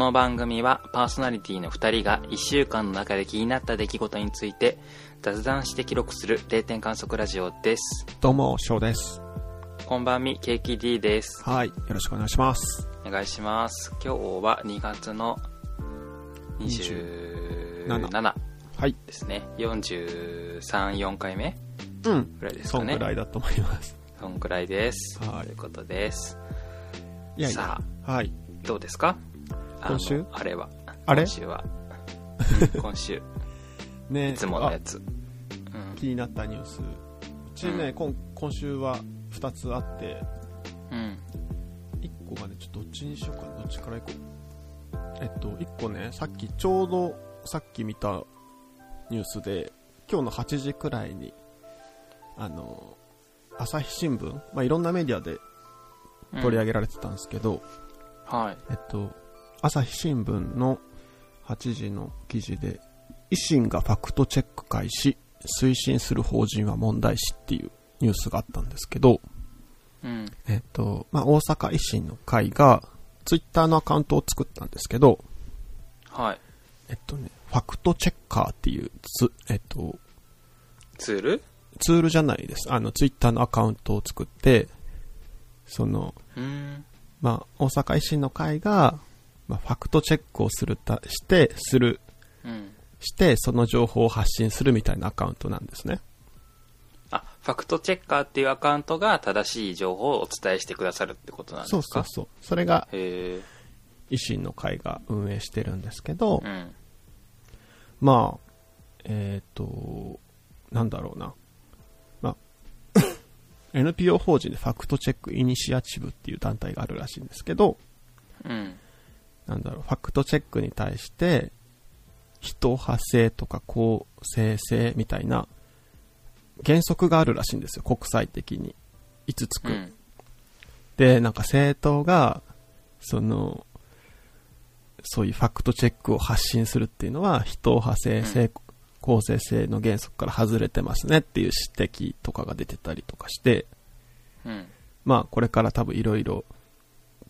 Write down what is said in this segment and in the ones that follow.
の番組はパーソナリティの2人が1週間の中で気になった出来事について雑談して記録する定点観測ラジオです。どうも、翔です。こんばんみ、ケーキ D です。はい。よろしくお願いします。お願いします。今日は2月の27はい。ですね。43、4回目？うん。ぐらいですそかね。んぐらいだと思います。そんくらいです。はいということです。いやいや。さはい。あ、どうですか？今週？あれは。あれ？今週は。うん 今週。ねいつものやつ。うんあ気になったニュース。うちね、うん今今週は2つあって、うん。1個がね、ちょっとどっちにしようかな。どっちから行こう。えっと、1個ね、さっきちょうど、さっき見たニュースで、今日の8時くらいに、あの、朝日新聞、まあ、いろんなメディアで取り上げられてたんですけど、はい。えっと、朝日新聞の8時の記事で、維新がファクトチェック開始、推進する法人は問題視っていうニュースがあったんですけど、うん。えっと、まあ、大阪維新の会が、ツイッターのアカウントを作ったんですけど、はい。えっとね、ファクトチェッカーっていうツ、えっと、ツール？ツールじゃないです。あの、ツイッターのアカウントを作って、その。まあ、大阪維新の会が、まあ、ファクトチェックをするた、して、するうん。して、その情報を発信するみたいなアカウントなんですね。あ、ファクトチェッカーっていうアカウントが正しい情報をお伝えしてくださるってことなんですそうかそうそう。それが。維新の会が運営してるんですけど、うん。まあ、えっ、と、なんだろうな。まあ、NPO 法人でファクトチェックイニシアチブっていう団体があるらしいんですけど、うん。なんだろう、ファクトチェックに対して、人派性とか公正性みたいな原則があるらしいんですよ、国際的に。5つく。うん。で、なんか政党が、その、そういうファクトチェックを発信するっていうのは、人派性、性公正性の原則から外れてますねっていう指摘とかが出てたりとかして、うん。まあこれから多分いろいろ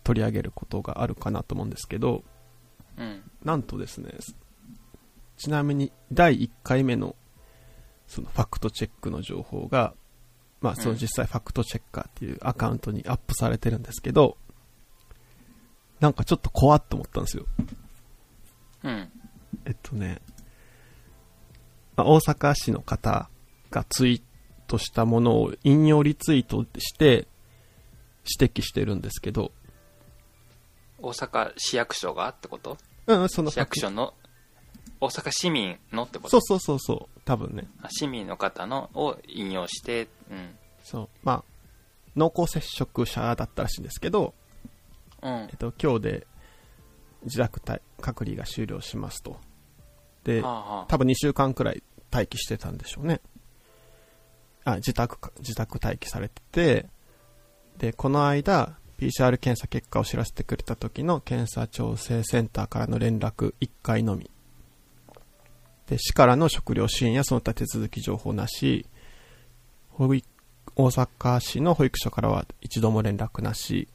取り上げることがあるかなと思うんですけど、うん。なんとですね、ちなみに第1回目のそのファクトチェックの情報が、まあその実際ファクトチェッカーっていうアカウントにアップされてるんですけど、なんかちょっと怖っと思ったんですよ。うん。えっとね、まあ、大阪市の方がツイートしたものを引用リツイートして指摘してるんですけど、大阪市役所がってこと？うん、その市役所の、大阪市民のってこと？そうそうそうそう、多分ね。あ市民の方のを引用して、うん。そう。まあ、濃厚接触者だったらしいんですけど、うんえっ。と、今日で自宅待隔離が終了しますと。では、あはあ多分2週間くらい待機してたんでしょうね。あ、自宅か、自宅待機されてて、で、この間、PCR 検査結果を知らせてくれた時の検査調整センターからの連絡1回のみ。で、市からの食料支援やその他手続き情報なし、保育大阪市の保育所からは一度も連絡なし、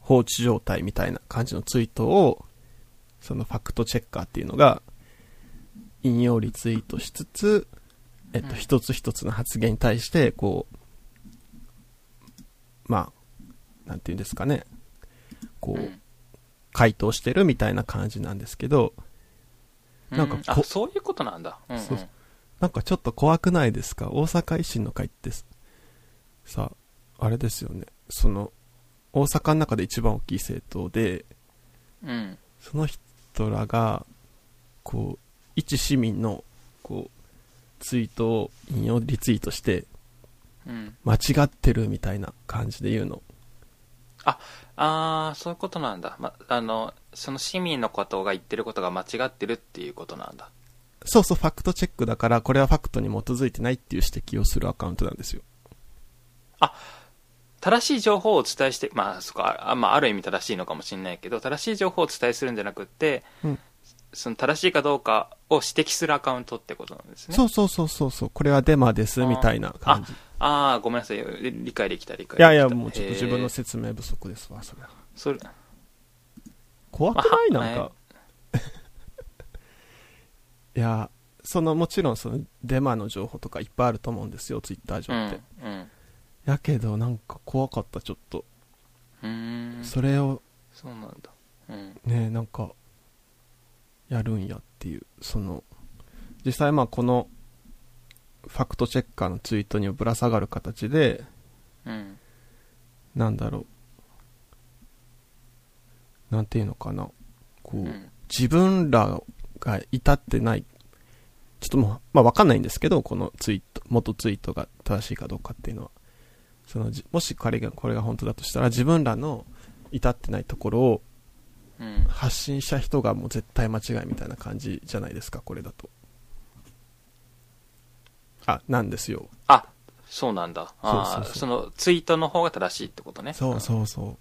放置状態みたいな感じのツイートを、そのファクトチェッカーっていうのが、引用リツイートしつつ、えっと、うん。一つ一つの発言に対して、こう、まあ、なんていうんですかね、こう、うん回答してるみたいな感じなんですけど、なんかこそういうことなんだ。うん、うん。そうなんかちょっと怖くないですか？大阪維新の会ってす、さ、あれですよね。その、大阪の中で一番大きい政党で、うん。その人らが、こう、一市民の、こう、ツイートを引用リツイートして、うん。間違ってるみたいな感じで言うの。ああ、そういうことなんだ。ま、あの、その市民のことが言ってることが間違ってるっていうことなんだ。そうそう、ファクトチェックだから、これはファクトに基づいてないっていう指摘をするアカウントなんですよ。正しい情報をお伝えして、まあ、そこあ、まあ、ある意味正しいのかもしれないけど、正しい情報をお伝えするんじゃなくって、うんその正しいかどうかを指摘するアカウントってことなんですね。そうそうそうそうそう、これはデマです、みたいな感じ。ああ、ごめんなさい。理解できた、理解できた。いやいや、もうちょっと自分の説明不足ですわ、それは。それ、怖くない？まあなんか。いや、その、もちろんその、デマの情報とかいっぱいあると思うんですよ、ツイッター上うんって。うんやけど、なんか怖かった、ちょっと。うーんそれを、そうなんだうんね、なんか、やるんやっていう、その、実際まあこの、ファクトチェッカーのツイートにぶら下がる形で、うんなんだろう。なんていうのかな。こう、うん自分らが至ってない、ちょっともう、まあわかんないんですけど、このツイート、元ツイートが正しいかどうかっていうのは。その、じもし彼が、これが本当だとしたら、自分らの至ってないところをうん発信した人がもう絶対間違いみたいな感じじゃないですか、これだと。あ、なんですよ。あそうなんだあそうそうそうーそのツイートの方が正しいってことねそうそうそう。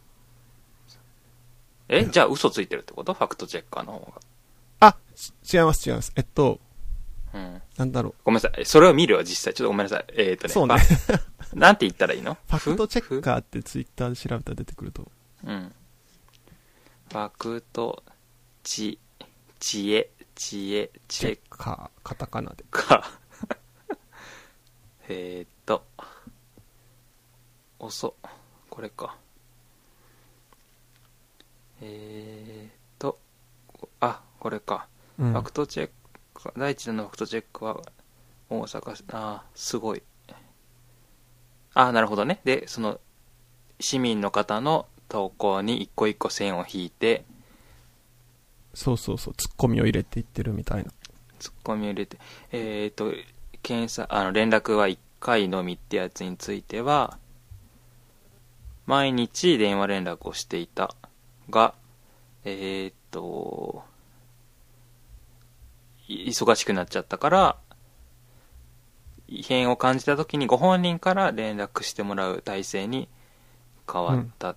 えじゃあ嘘ついてるってこと？ファクトチェッカーの方あ、ち違います違います。えっと、がうんなんだろう。ごめんなさいそれを見るわ実際ちょっとごめんなさいえっ、とねそうね。なんて言ったらいいの？ファクトチェッふカーってツイッターで調べたら出てくると。うん。ファクト、ち、知恵、知恵、チェッカー、カタカナで。カー。えーっと、遅。これか。えーっと、あ、これか。うんファクトチェック、第一弾のファクトチェックは、大阪市、あーすごい。あーなるほどね。で、その、市民の方の投稿に一個一個線を引いて、そうそうそう、ツッコミを入れていってるみたいな。ツッコミを入れて、えっ、と、検査、あの、連絡は1回のみってやつについては、毎日電話連絡をしていたが、えっ、と、い忙しくなっちゃったから、異変を感じた時にご本人から連絡してもらう体制に変わった。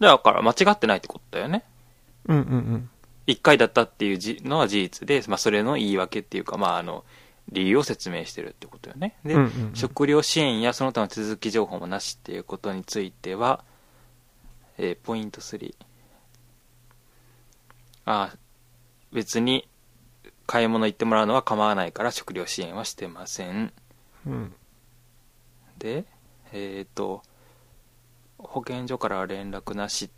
だから間違ってないってことだよね。うんうんうん。1回だったっていうじのは事実で、まあ、それの言い訳っていうか、まあ、あの理由を説明してるってことよねで、うんうんうん食料支援やその他の手続き情報もなしっていうことについては、えーポイント3あ別に買い物行ってもらうのは構わないから食料支援はしてませんうん。でえっ、と保健所からは連絡なし。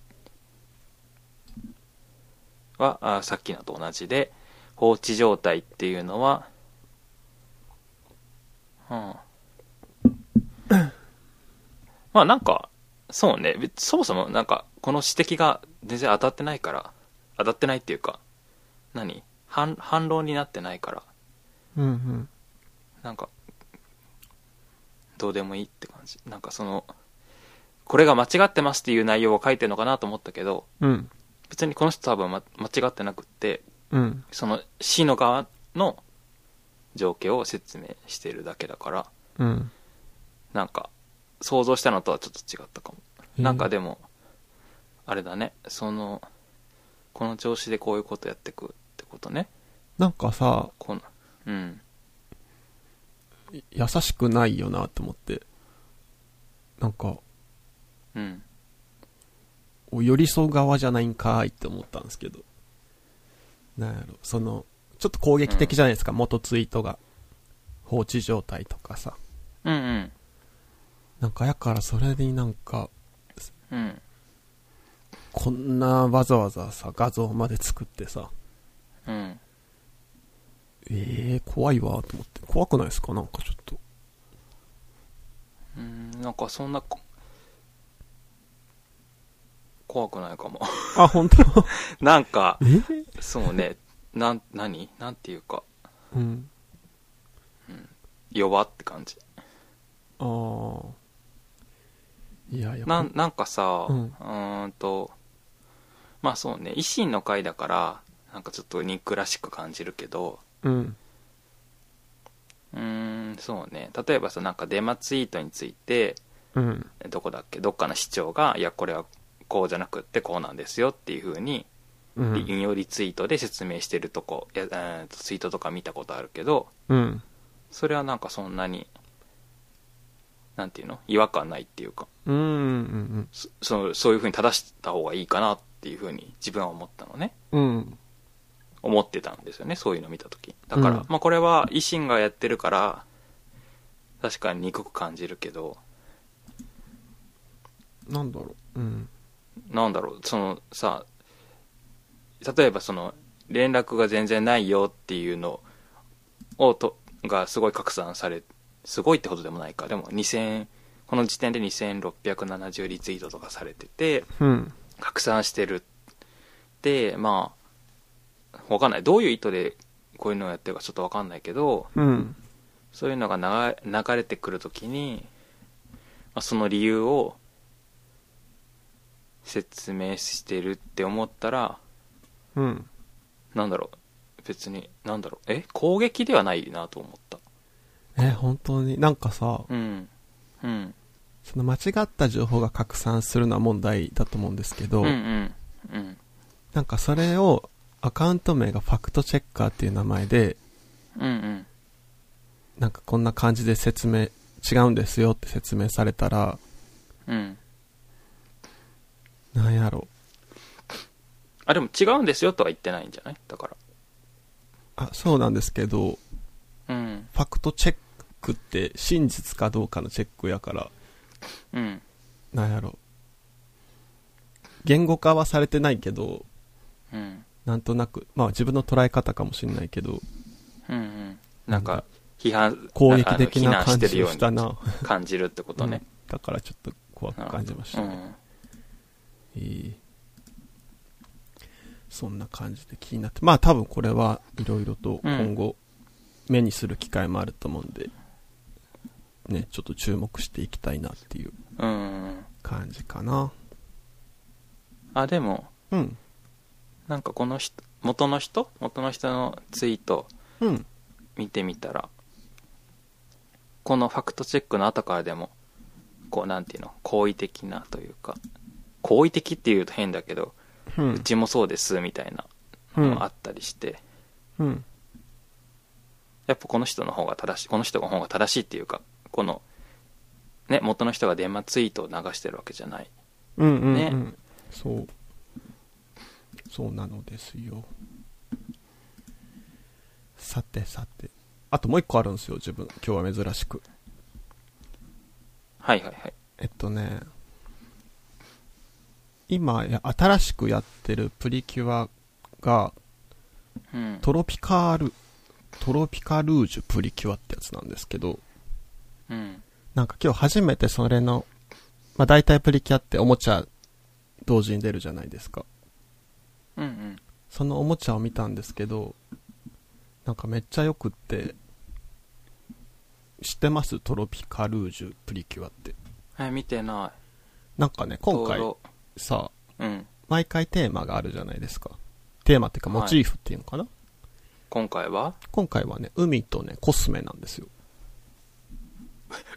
はあさっきのと同じで放置状態っていうのはうん。まあなんかそうね。別そもそもなんかこの指摘が全然当たってないから当たってないっていうか何？反反論になってないから。うんうん。なんか、どうでもいいって感じ。なんかその、これが間違ってますっていう内容を書いてるのかなと思ったけど、うん。別にこの人多分、ま、間違ってなくって、うん。その市の側の状況を説明してるだけだから、うん。なんか、想像したのとはちょっと違ったかも。なんかでも、あれだね、その、この調子でこういうことやってくってことね。なんかさ、この、うん。優しくないよなって思って。なんか、うん。お寄り添う側じゃないんかーいって思ったんですけど。なんやろ、その、ちょっと攻撃的じゃないですか、元ツイートが。放置状態とかさ。うんうん。なんかやからそれになんか、うん。こんなわざわざさ、画像まで作ってさ、うん。ええー、怖いわと思って。怖くないですか？なんかちょっと。うん、なんかそんなこ、怖くないかも。あ、本当？なんかえ、ー、そうね、なん、何？なんていうか、うん。弱って感じ。ああ。いやいや。なん、なんかさ、ううんーんと、まあそうね、維新の会だから、なんかちょっと憎らしく感じるけど、うん。うーん、そうね、例えばさ、なんかデマツイートについて、うん。どこだっけ、どっかの市長が、いや、これはこうじゃなくってこうなんですよっていう風に、うん。引用リツイートで説明してるとこや、えーとツイートとか見たことあるけどうん。それはなんかそんなになんていうの？違和感ないっていうかうん。うん。そそそういうふうに正した方がいいかなっっていうふうに自分は思ったのねうん。思ってたんですよねそういうの見た時だから、うんまあこれは維新がやってるから確かに憎く感じるけどなんだろう。うん。なんだろうそのさ例えばその連絡が全然ないよっていうのをとがすごい拡散されすごいってほどでもないかでも2000この時点で2670リツイートとかされててうん。拡散してるでまあわかんないどういう意図でこういうのをやってるかちょっとわかんないけどうん。そういうのが流流れてくるときに、まあ、その理由を説明してるって思ったらうん。なんだろう。別になんだろう。え？攻撃ではないなと思った。え、本当に、なんかさ、うん。うん。その間違った情報が拡散するのは問題だと思うんですけど、うんうん。うん。なんかそれをアカウント名がファクトチェッカーっていう名前で、うんうん。なんかこんな感じで説明、違うんですよって説明されたら、うんなんやろ。あでも違うんですよとは言ってないんじゃない？だかあ、そうなんですけど、らうん。ファクトチェックって真実かどうかのチェックやから、うん。なんやろ。言語化はされてないけど、うん。なんとなく、まあ自分の捉え方かもしれないけど、うんうん。なんか批判攻撃的な感じをしたな。感じるってことね、うん。だからちょっと怖く感じましたね。うんいいそんな感じで気になって。まあ多分これはいろいろと今後目にする機会もあると思うんで、ね、ちょっと注目していきたいなっていううん感じかな。あでもうん。なんかこの人元の人？元の人のツイートうん。見てみたらこのファクトチェックの後からでもこうなんていうの？好意的なというか好意的っていうと変だけど、う。うんちもそうですみたいなうんのがあったりして、うん。やっぱこの人の方が正しいこの人の方が正しいっていうかこのね元の人が電話ツイートを流してるわけじゃないうんうん、うん。ねそう。そうなのですよ。さてさて。あともう一個あるんですよ、自分。今日は珍しく。はいはいはいえっとね、今や、新しくやってるプリキュアが、うん。トロピカール、トロピカルージュプリキュアってやつなんですけど、うん。なんか今日初めてそれの、まあ大体プリキュアっておもちゃ同時に出るじゃないですか。うんうん。そのおもちゃを見たんですけど、なんかめっちゃよくって、知ってます？トロピカルージュプリキュアって。え見てななんかね、い今回道さ、路うん毎回テーマがあるじゃないですか。テーマっていうかはいモチーフっていうのかな、今回は？今回はね、海とね、コスメなんですよ。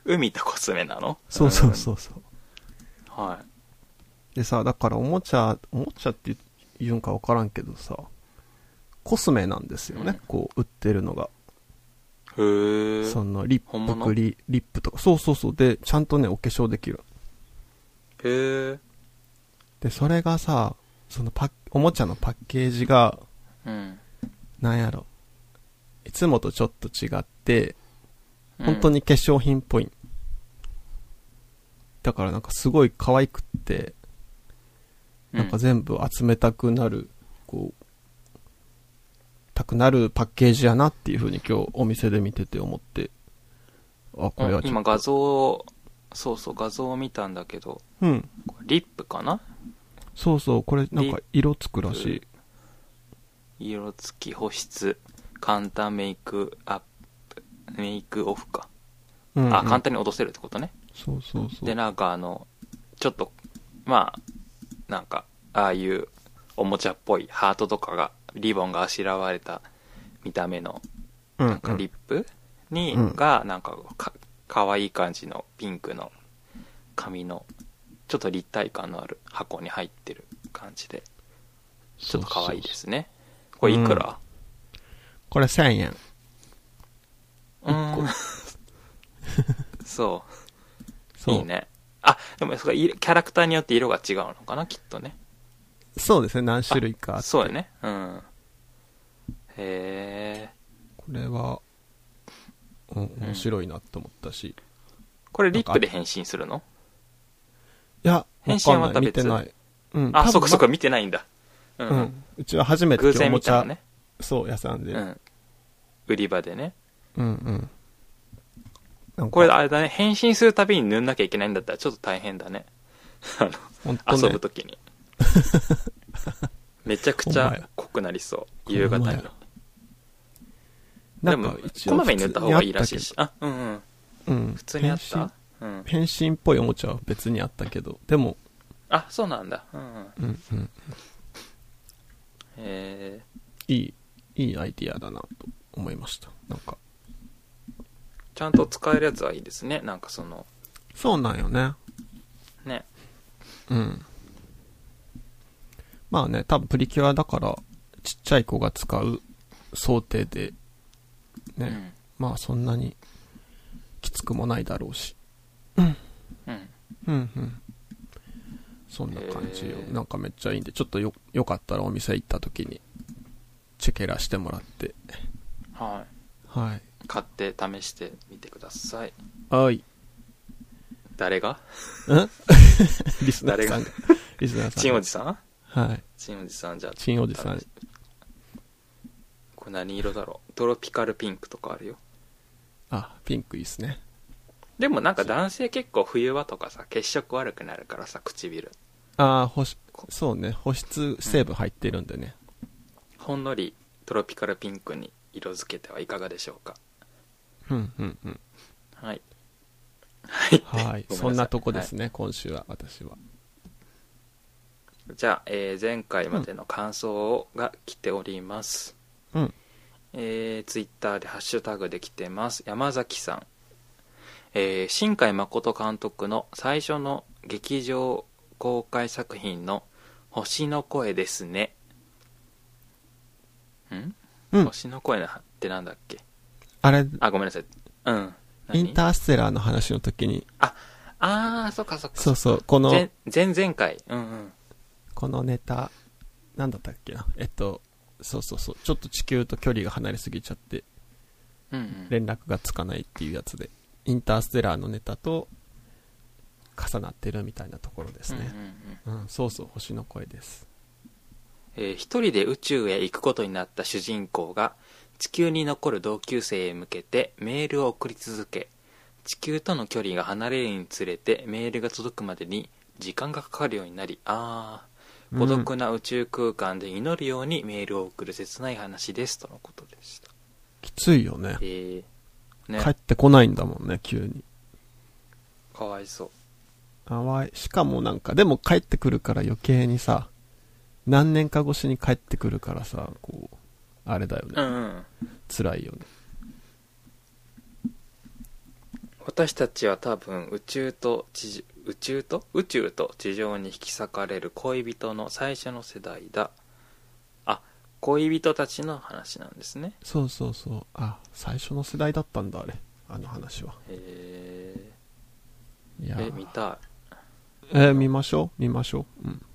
海とコスメなの？そうそうそうそう。うんはいでさ、だからおもちゃ、おもちゃって言うんかわからんけどさ、コスメなんですよね、うんこう、売ってるのが。へえその、リップクリ、リップとか。そうそうそう。で、ちゃんとね、お化粧できる。へえで、それがさ、そのパッ、おもちゃのパッケージが、うんなんやろ。いつもとちょっと違って、本当に化粧品っぽい。だからなんかすごい可愛くって、なんか全部集めたくなる、こう、たくなるパッケージやなっていう風に今日お店で見てて思って、あ、これはちょっと。今画像をそうそう画像を見たんだけどうん。リップかな？そうそう、これなんか色つくらしい。色付き保湿簡単メイクアップメイクオフか、うん、うん。あ簡単に落とせるってことねそうそうそう。でなんかあのちょっとまあなんかああいうおもちゃっぽいハートとかがリボンがあしらわれた見た目のうん、なんかリップに、うんがなんかかかわいい感じのピンクの紙のちょっと立体感のある箱に入ってる感じでちょっとかわいいですねこれいくら？これ1000円。うーん そうそう。いいねあでもそれいキャラクターによって色が違うのかな？きっとねそうですね、何種類かあって。そうやね。うん。へえ。これは、うん、面白いなと思ったし。いこれリップで変身するの？や、変。身はまた別見てない。うん。あ、そっかそっか、見てないんだ。うん。まうん。うちは初めて偶然見たのね。そう、屋さんで。うんうん。売り場でね。うん。なんかこれあれだね、変身するたびに塗んなきゃいけないんだったらちょっと大変だね。あの、ね遊ぶときに。めちゃくちゃ濃くなりそう。夕方に。でもこまめに塗った方がいいらしいし。あ、うんうん。うん。普通にあったうん。変身っぽいおもちゃは別にあったけど、でも、あ、そうなんだ。うんうん。うんうん。えいい、いいアイディアだなと思いました。なんか、ー、ちゃんと使えるやつはいいですね。なんかその、そうなんよね。ね。うん。まあね、多分プリキュアだから、ちっちゃい子が使う想定で、ね、うん。まあそんなにきつくもないだろうし。うん。うんうん。そんな感じよなんかめっちゃいいんで、ちょっとよ、よかったらお店行った時に、チェケラしてもらって。はい。はい。買って試してみてください。はい。誰が？ん リスナーさんが？リスナーさんが。チンおじさん？はい。チンおじさんじゃあ。チンおじさんこれ何色だろう？トロピカルピンクとかあるよ。あ、ピンクいいっすね。でもなんか男性結構冬場とかさ、血色悪くなるからさ、唇。あー保湿、そうね、保湿成分入ってるんでね。ほんのりトロピカルピンクに色付けてはいかがでしょうか。うん、うん、うん。はい。はい。はい。そんなとこですね、今週は、私は。じゃあ、えー前回までの感想が来ております。うん。えー、ツイッターでハッシュタグで来てます。山崎さん。えー、新海誠監督の最初の劇場公開作品の星の声ですね。ん、うん星の声なってなんだっけ？あれ、あ、ごめんなさい。うん。何？インターステラーの話の時に、あー、そっかそっか。そうそう、この、前前々回。うんうん。このネタ、なんだったっけな？えっと、そうそうそう、ちょっと地球と距離が離れすぎちゃって、うんうん。連絡がつかないっていうやつで、インターステラーのネタと重なってるみたいなところですうんうんね。うんうん、そうそう、星の声です。えー一人で宇宙へ行くことになった主人公が地球に残る同級生へ向けてメールを送り続け地球との距離が離れるにつれてメールが届くまでに時間がかかるようになりああ孤独な宇宙空間で祈るようにメールを送る切ない話ですとのことでしたきついよね。えー、ね帰ってこないんだもんね、急に。かわいそうかわいしかもなんか、でも帰ってくるから余計にさ、何年か越しに帰ってくるからさ、こう、あれだよね。うんうん辛いよね。私たちは多分宇宙と地上宇宙と？宇宙と地上に引き裂かれる恋人の最初の世代だあ恋人たちの話なんですねそうそうそう。あ、最初の世代だったんだ、あれ。あの話は。えいやー、え見たいえー見ましょう見ましょう。うん。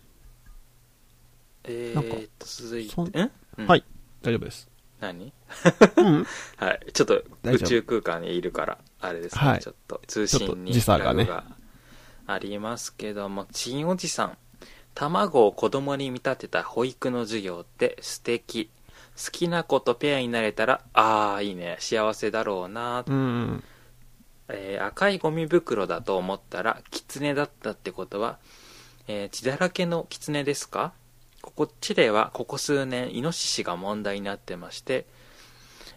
えなんかー、っと続いてん、うんはい。大丈夫です。何？うん。はいちょっと宇宙空間にいるからあれですね、はいちょっと通信に時差がねありますけどもちんおじさん卵を子供に見立てた保育の授業って素敵。好きな子とペアになれたらああいいね。幸せだろうな、うん。えー赤いゴミ袋だと思ったらキツネだったってことは、えー血だらけのキツネですか？ここチレはここ数年イノシシが問題になってまして、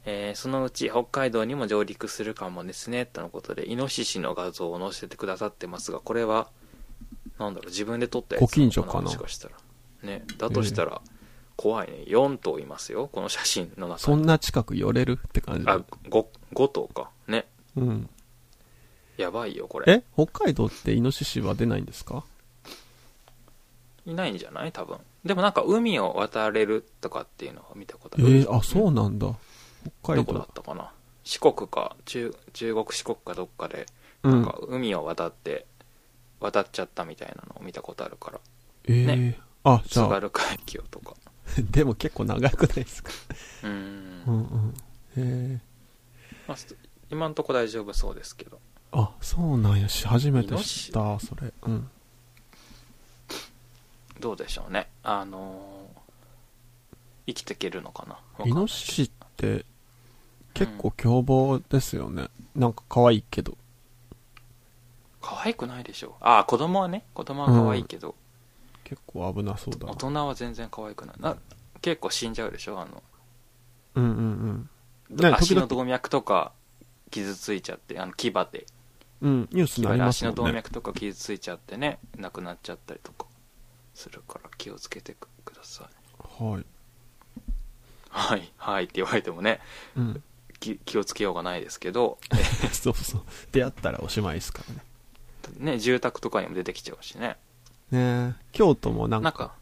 えーそのうち北海道にも上陸するかもですねとのことでイノシシの画像を載せてくださってますがこれはなんだろう自分で撮ったやつご近所かな？もしかしたら。ねだとしたら怖いね。4頭いますよこの写真の中に。そんな近く寄れるって感じ？あ 5, 5頭か。ね。うん。やばいよこれ。え？北海道ってイノシシは出ないんですか？いないんじゃない？多分。でもなんか海を渡れるとかっていうのを見たことある。えー、あ、そうなんだ。北海どこだっ道。たかな？四国か中中国四国かどっかでうなんん。か。海を渡って渡っちゃったみたいなのを見たことあるからえーねあ、じゃあ、津軽海峡とか。でも結構長くないですか？う。うんんうん。へえ。まあ、す今んとこ大丈夫そうですけど。あ、そうなんやし、初めて知シった、それ。うん。どうでしょうね。あのー生きていけるのかな？わかんイノシシって結構凶暴ですよね。なんか可愛いけど。可愛くないでしょ。ああ、子供はね。子供は可愛いけど、結構危なそうだな大。人は全然可愛くない。な結構死んじゃうでしょ。あの、うんうんうん。ね、足の動脈とか傷ついちゃって、あの牙で、うん、ニュース牙になりで足の動ますもんね。脈とか傷ついちゃってね、亡くなっちゃったりとかするから気をつけてくください。はい。はい、はいって言われてもね、うん。気気をつけようがないですけど、そうそう。出会ったらおしまいですからね。ね、住宅とかにも出てきちゃうしね。ね京都もなんかなんか、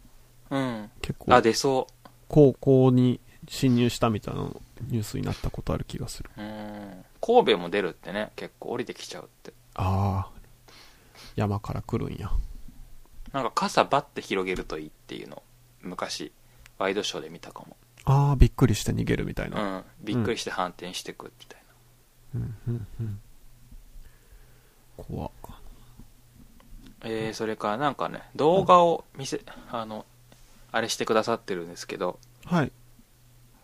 うん。結構あ、出そ高校に侵入したみたいなのニュースになったことある気がする。う。うん。神戸も出るってね、結構降りてきちゃうって。ああ。山から来るんや。なんか傘バッて広げるといいっていうの、昔、ワイドショーで見たかも。ああ、びっくりして逃げるみたいうな。ん。びっくりして反転してくみたいな。うん、うん、うん。怖っえー、それからなんかね、動画を見せ、あの、あれしてくださってるんですけど、はい。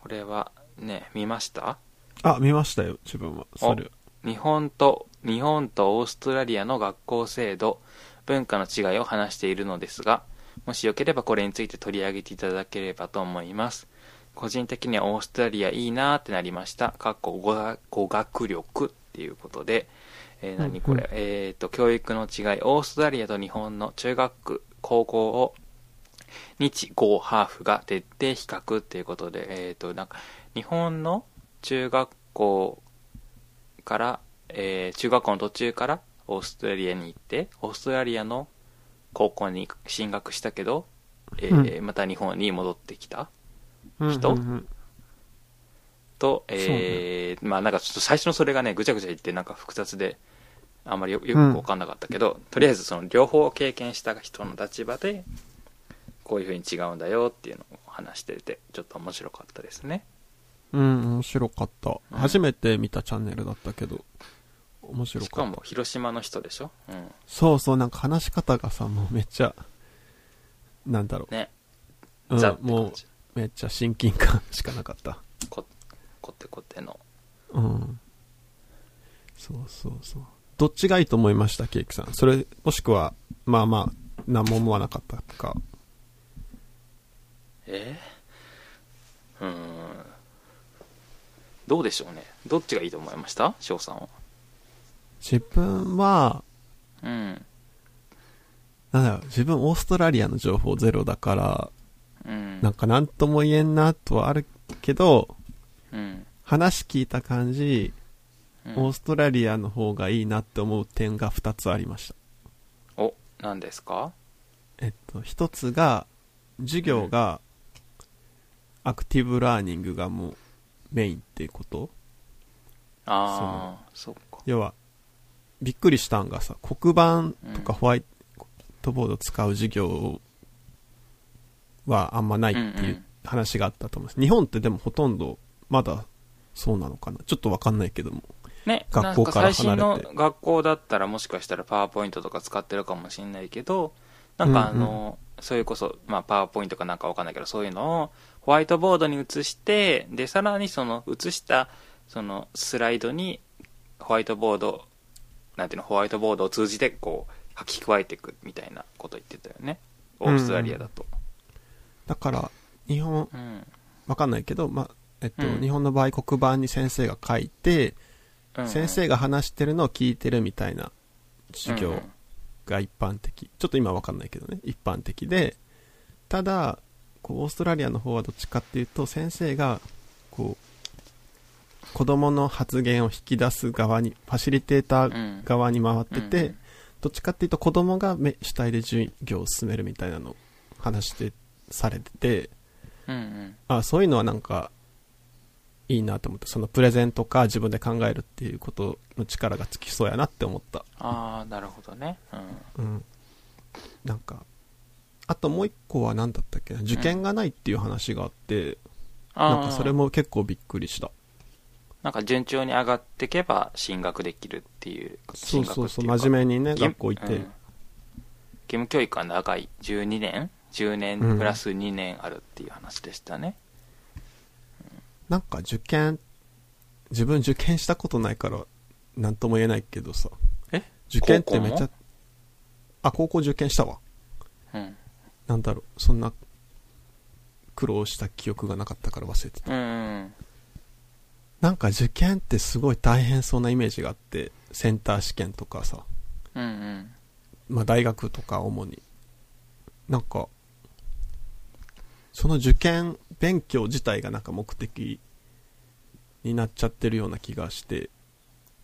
これはね、見ました？あ、見ましたよ、自分は。それ。日本と、日本とオーストラリアの学校制度、文化の違いを話しているのですが、もしよければこれについて取り上げていただければと思います。個人的にはオーストラリアいいなーってなりました。かっこ語学語学力っていうことで、えー何これ、うん。えっ、と、教育の違い、オーストラリアと日本の中学、高校を日豪ハーフが徹底比較っていうことで、えっ、と、なんか、日本の中学校から、えー中学校の途中からオーストラリアに行って、オーストラリアの高校に進学したけど、えーまた日本に戻ってきた人？うんうんうん。と、えーまあなんかちょっと最初のそれがね、ぐちゃぐちゃ言ってなんか複雑で、あんまりよよくわかんなかったけど、とりあえずその両方経験した人の立場で、こういう風に違うんだよっていうのを話してて、ちょっと面白かったですね。うん、面白かった。うん初めて見たチャンネルだったけど、面白しかかった。も広島の人でしょ？うん。そうそう、なんか話し方がさ、もうめっちゃ、なんだろね。う。うん、もう。めっちゃ親近感しかなかった。こ、こってこっての。うん。そうそうそう。どっちがいいと思いました、ケーキさん。それ、もしくは、まあまあ、何も思わなかったか。え？ー、うーん。どうでしょうね。どっちがいいと思いました？翔さんは。自分は、うん。なんだろう、自分オーストラリアの情報ゼロだから、うん。なんかなんとも言えんなとはあるけど、うん。話聞いた感じ、うんオーストラリアの方がいいなって思う点が2つありました。お、何ですか？えっと、1つが、授業が、アクティブラーニングがもうメインっていうことああ、そっか。要は、びっくりしたんがさ、黒板とかホワイトボード使う授業はあんまないってうんいううん話があったと思うんです。日本ってでもほとんどまだそうなのかなちょっとわかんないけども。ね、学校からなんか最新離れての学校だったらもしかしたらパワーポイントとか使ってるかもしれないけど、なんかあの、それこそ、まあパワーポイントかなんかわかんないけど、そういうのをホワイトボードに移して、で、さらにその移した、そのスライドにホワイトボード、なんていうの、ホワイトボードを通じてこう書き加えていくみたいなこと言ってたよね。オーストラリアだと。だから、日本、うん。わかんないけど、まあ、えっと、うん日本の場合黒板に先生が書いて、うん先生が話してるのを聞いてるみたいな授業が一般的。ちょっと今わかんないけどね、一般的で、ただ、こうオーストラリアの方はどっちかっていうと、先生が、こう、子供の発言を引き出す側に、ファシリテータうんー側に回ってて、うんどっちかっていうと子供が目主体で授業を進めるみたいなのを話して、されてて。あそういうのはなんかいいなと思ってそのプレゼンとか自分で考えるっていうことの力がつきそうやなって思った。ああ、なるほどね。うん。うん。なんかあともう一個は何だったっけな。受験がないっていう話があって、あーなんかそれも結構びっくりした。なんか順調に上がっていけば進学できるっていうそうそうそう、真面目にね、学校行って。うん。義務教育は長い。12年？10年プラス2年あるっていう話でしたね、なんか受験、自分受験したことないから、なんとも言えないけどさ。え？受験ってめっちゃあ、高校受験したわ。うんなんだろう、そんな苦労した記憶がなかったから忘れてた。うんうんなんか受験ってすごい大変そうなイメージがあって、センター試験とかさ、うんうんまあ大学とか主に。なんか、その受験勉強自体がなんか目的になっちゃってるような気がして、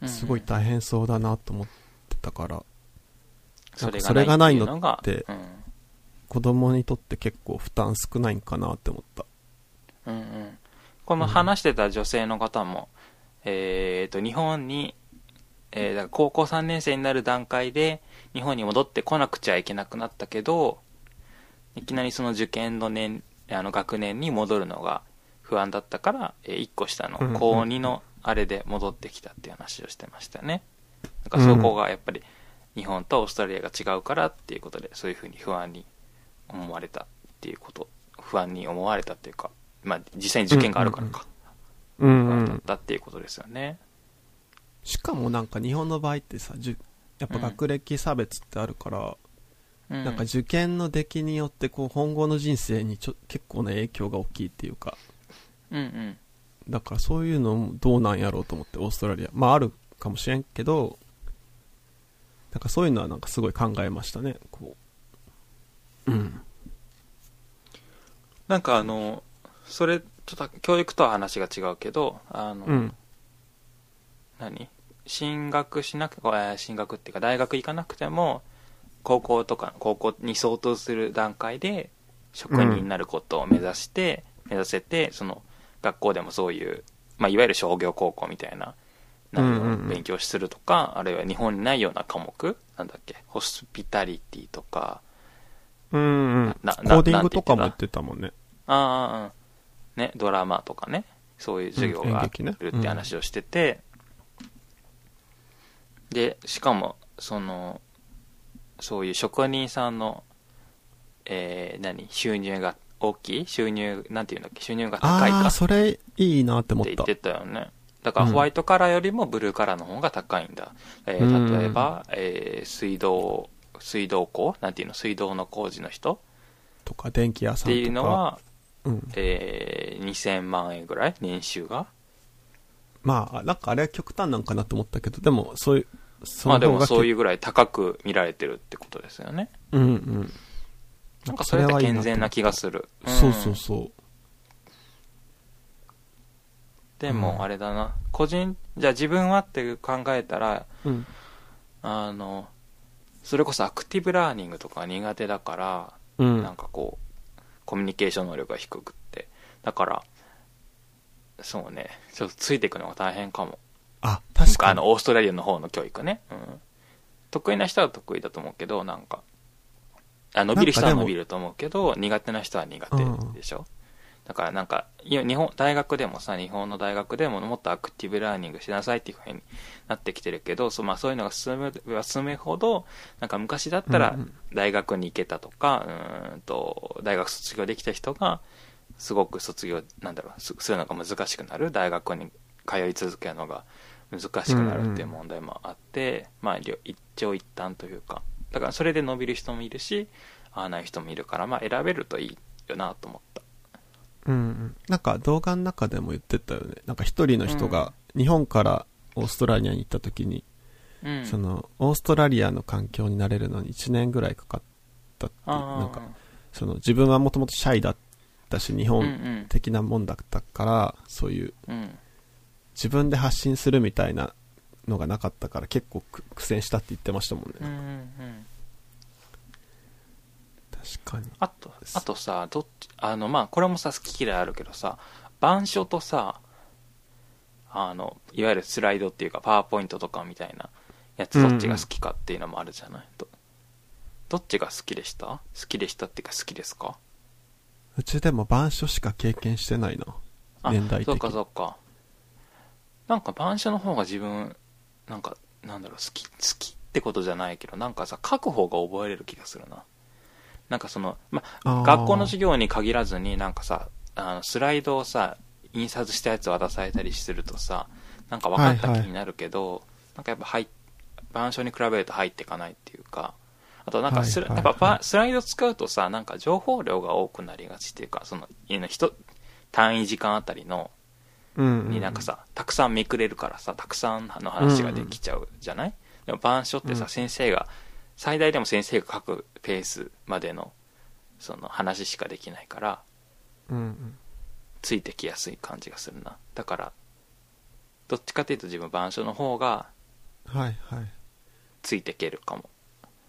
うんすごい大変そうだなと思ってたから、それそれがないのって子供にとって結構負担少ないんかなって思った。うんうん、この話してた女性の方も、えー、と日本に、えーだから高校3年生になる段階で日本に戻ってこなくちゃいけなくなったけどいきなりその受験の年あの学年に戻るのが不安だったから、え1個下の高2のあれで戻ってきたっていう話をしてましたよねだからそこがやっぱり日本とオーストラリアが違うからっていうことでそういうふうに不安に思われたっていうこと。不安に思われたっていうかまあ実際に受験があるからか、うん不安だったっていうことですよね。しかもなんか日本の場合ってさ、やっぱ学歴差別ってあるから、うんなんか受験の出来によってこう今後の人生にちょ結構な影響が大きいっていうか、うんうんだからそういうのもどうなんやろうと思ってオーストラリア。まああるかもしれんけど、なんかそういうのはなんかすごい考えましたね。こう。うん。なんかあのそれちょっと教育とは話が違うけどあの、うん。何？進学しなくえー進学っていうか大学行かなくても高校とか高校に相当する段階で職人になることを目指して、目指せてその学校でもそういう、まあ、いわゆる商業高校みたいな内容うん勉強するとか、あるいは日本にないような科目なんだっけホスピタリティとかうんうん。なコーディングとかもな言ってたもんね。ああ、うん。ね、ドラマとかね、そういう授業があるって話をしてて、で、しかも、その、そういう職人さんの、えー、何、収入が大きい？収入、なんていうんだっけ、収入が高いか？あそれいいなって思った。て言っ。てたよね。だからうん。ホワイトカラーよりもブルーカラーの方が高いんだ。えーうん。例えば、えー水道、水道工？なんていうの？水道の工事の人？とか、電気屋さんとか。っていうのは、うん。えー、2000万円ぐらい？年収が？まあ、なんかあれは極端なんかなと思ったけど、でも、そういう、そまあでもそういうう。ぐらい高く見られてるってことですよね。うんうん。なんかそれって健全な気がする。そうそううんそう。でもうんあれだな、個人、じゃあ自分はって考えたら、うん。あの、それこそアクティブラーニングとか苦手だから、うん。なんかこう、コミュニケーション能力が低くって。だから、そうね、ちょっとついていくのが大変かも。あ、確かに。あの、オーストラリアの方の教育ね。うん。得意な人は得意だと思うけど、なんか、あ伸びる人は伸びると思うけど、苦手な人は苦手でしょ？だからなんか、日本、大学でもさ、日本の大学でももっとアクティブラーニングしなさいっていう風になってきてるけど、そうまあ、そういうのが進む進むほど、なんか昔だったらうんうん大学に行けたとか、うーんと、大学卒業できた人が、すごく卒業、なんだろう、すするのが難しくなる。大学に通い続けるのが難しくなるっていう問題もあって、まあ、りょ一長一短というか、だからそれで伸びる人もいるし、合わない人もいるから、まあ、選べるといいよなと思った。うんうん。なんか動画の中でも言ってたよね。なんか一人の人が日本からオーストラリアに行った時に、うん。その、オーストラリアの環境になれるのに1年ぐらいかかったって、なんか、その自分はもともとシャイだったし、日うんう本ん的なもんだったから、そういううん。自分で発信するみたいなのがなかったから結構く苦戦したって言ってましたもんね。うんうんうん。確かに。あと、あとさ、どっち、あの、まあ、これもさ、好き嫌いあるけどさ、板書とさ、あの、いわゆるスライドっていうか、パワーポイントとかみたいなやつ、どっちが好きかっていうのもあるじゃない、とどっちが好きでした？好きでしたっていうか好きですか？うちでも板書しか経験してないな。あ年代的にそうかそうかなんか板書の方が自分なんかなんだろう好き好きってことじゃないけどなんかさ書く方が覚えれる気がするな。なんかそのま学校の授業に限らずになんかさあのスライドをさ印刷したやつ渡されたりするとさなんか分かった気になるけど、なんかやっぱ入っ板書に比べると入っていかないっていうかあとなんかスラ、はいはい。はいやっぱパスライド使うとさなんか情報量が多くなりがちっていうかその人単位時間あたりのうん、になんかさ、たくさんめくれるからさたくさんの話ができちゃうじゃない、でも板書ってさ、うん先生が最大でも先生が書くペースまでのその話しかできないからうんうん。ついてきやすい感じがするな。だからどっちかっていうと自分板書の方がはいはい。ついてけるかも。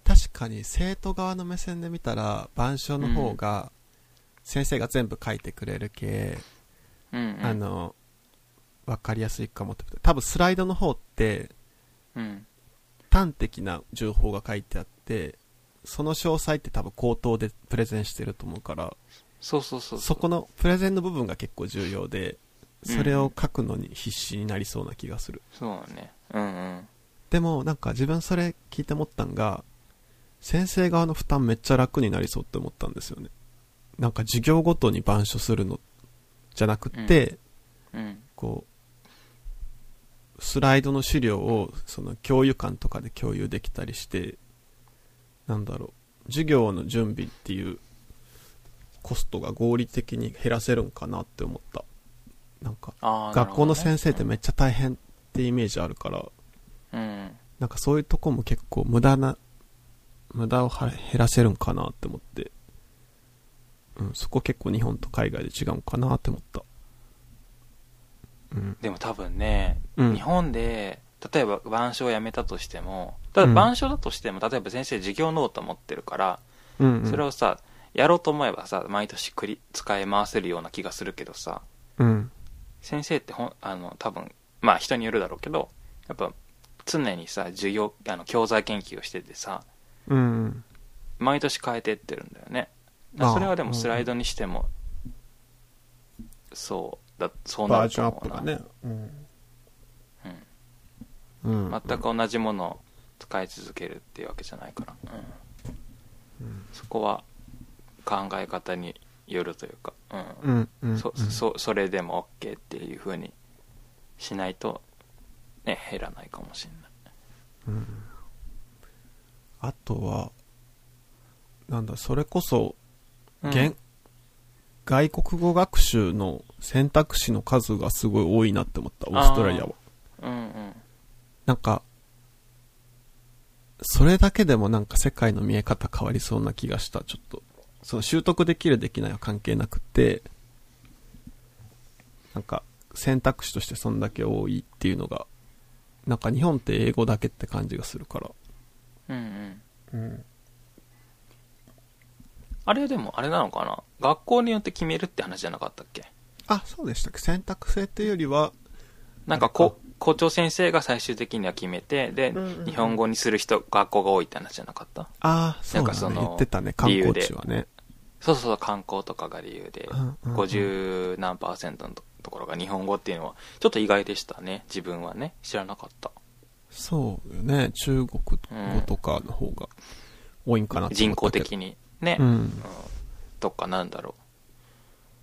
確かに生徒側の目線で見たら、板書の方が、先生が全部書いてくれる系、うんうん。あの、わかりやすいかもって。多分スライドの方って、うん。端的な情報が書いてあって、その詳細って多分口頭でプレゼンしてると思うから、そうそうそうそこのプレゼンの部分が結構重要で、それを書くのに必死になりそうな気がする。そうだね。うんうん。でもなんか自分それ聞いて思ったんが、先生側の負担めっちゃ楽になりそうって思ったんですよね。なんか授業ごとに板書するのじゃなくって、うん。こう、スライドの資料をその教諭間とかで共有できたりして、なんだろう、授業の準備っていうコストが合理的に減らせるんかなって思った。なんか、学校の先生ってめっちゃ大変ってイメージあるから、なんかそういうとこも結構無駄な、無駄をは減らせるんかなって思って、うん、そこ結構日本と海外で違うんかなって思った。でも多分ね、うん。日本で例えば板書をやめたとしてもただ板書だとしても、例えば先生授業ノート持ってるから、それをさやろうと思えばさ毎年繰り使い回せるような気がするけどさうん。先生ってほんあの多分まあ人によるだろうけどやっぱ常にさ授業あの教材研究をしててさ。毎年変えてってるんだよね。それはでもスライドにしても、そうだそうなバージョンアップがね。うん。うん。全く同じものを使い続けるっていうわけじゃないから、うんうんそこは考え方によるというか、うんうん。うん。そそそれでも OK っていう風にしないと、ね、減らないかもしれないうん。あとは、なんだ、それこそ、うん現外国語学習の選択肢の数がすごい多いなって思った、オーストラリアは。うんうんなんか、それだけでもなんか世界の見え方変わりそうな気がした、ちょっと。その習得できるできないは関係なくて、なんか選択肢としてそんだけ多いっていうのが、なんか日本って英語だけって感じがするから。うんうんうん。あれはでもあれなのかな？学校によって決めるって話じゃなかったっけ？あ、そうでしたっけ？選択制っていうよりは、なんかこ校長先生が最終的には決めてで、うんうんうん。日本語にする人学校が多いって話じゃなかった？ああ、そうだ。ね。なんかその言ってたね、観光地はね。そうそうそう観光とかが理由で。うんうんうん。50何パーセントのところが日本語っていうのはちょっと意外でしたね自分はね。知らなかった。そうよね。中国語とかの方が多いんかなって思人口的にね、ううん。ん。とかなんだろう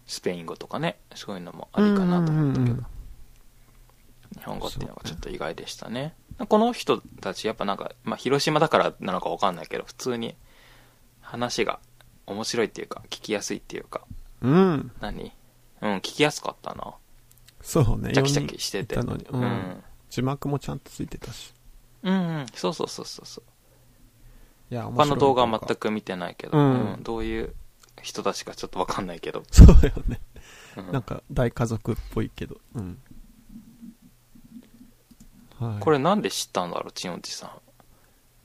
スペイン語とかねそういうのもありかなと思ったけど、うんうんうん。日本語っていうのがちょっと意外でしたね。この人たちやっぱなんか、まあ、広島だからなのかわかんないけど普通に話が面白いっていうか聞きやすいっていうか。うん。何？うん聞きやすかったな。そうね。チャキチャキしてて。四人いたのに。う。うん。ん字幕もちゃんとついてたし。うんうん。そうそうそうそうそう。いや、他の動画は全く。く見てないけど、うん。うん。どういう人たちかちょっとわかんないけど、そうよね。うんなんか、大家族っぽいけど。うん。はい。これなんで知ったんだろうちんおじさん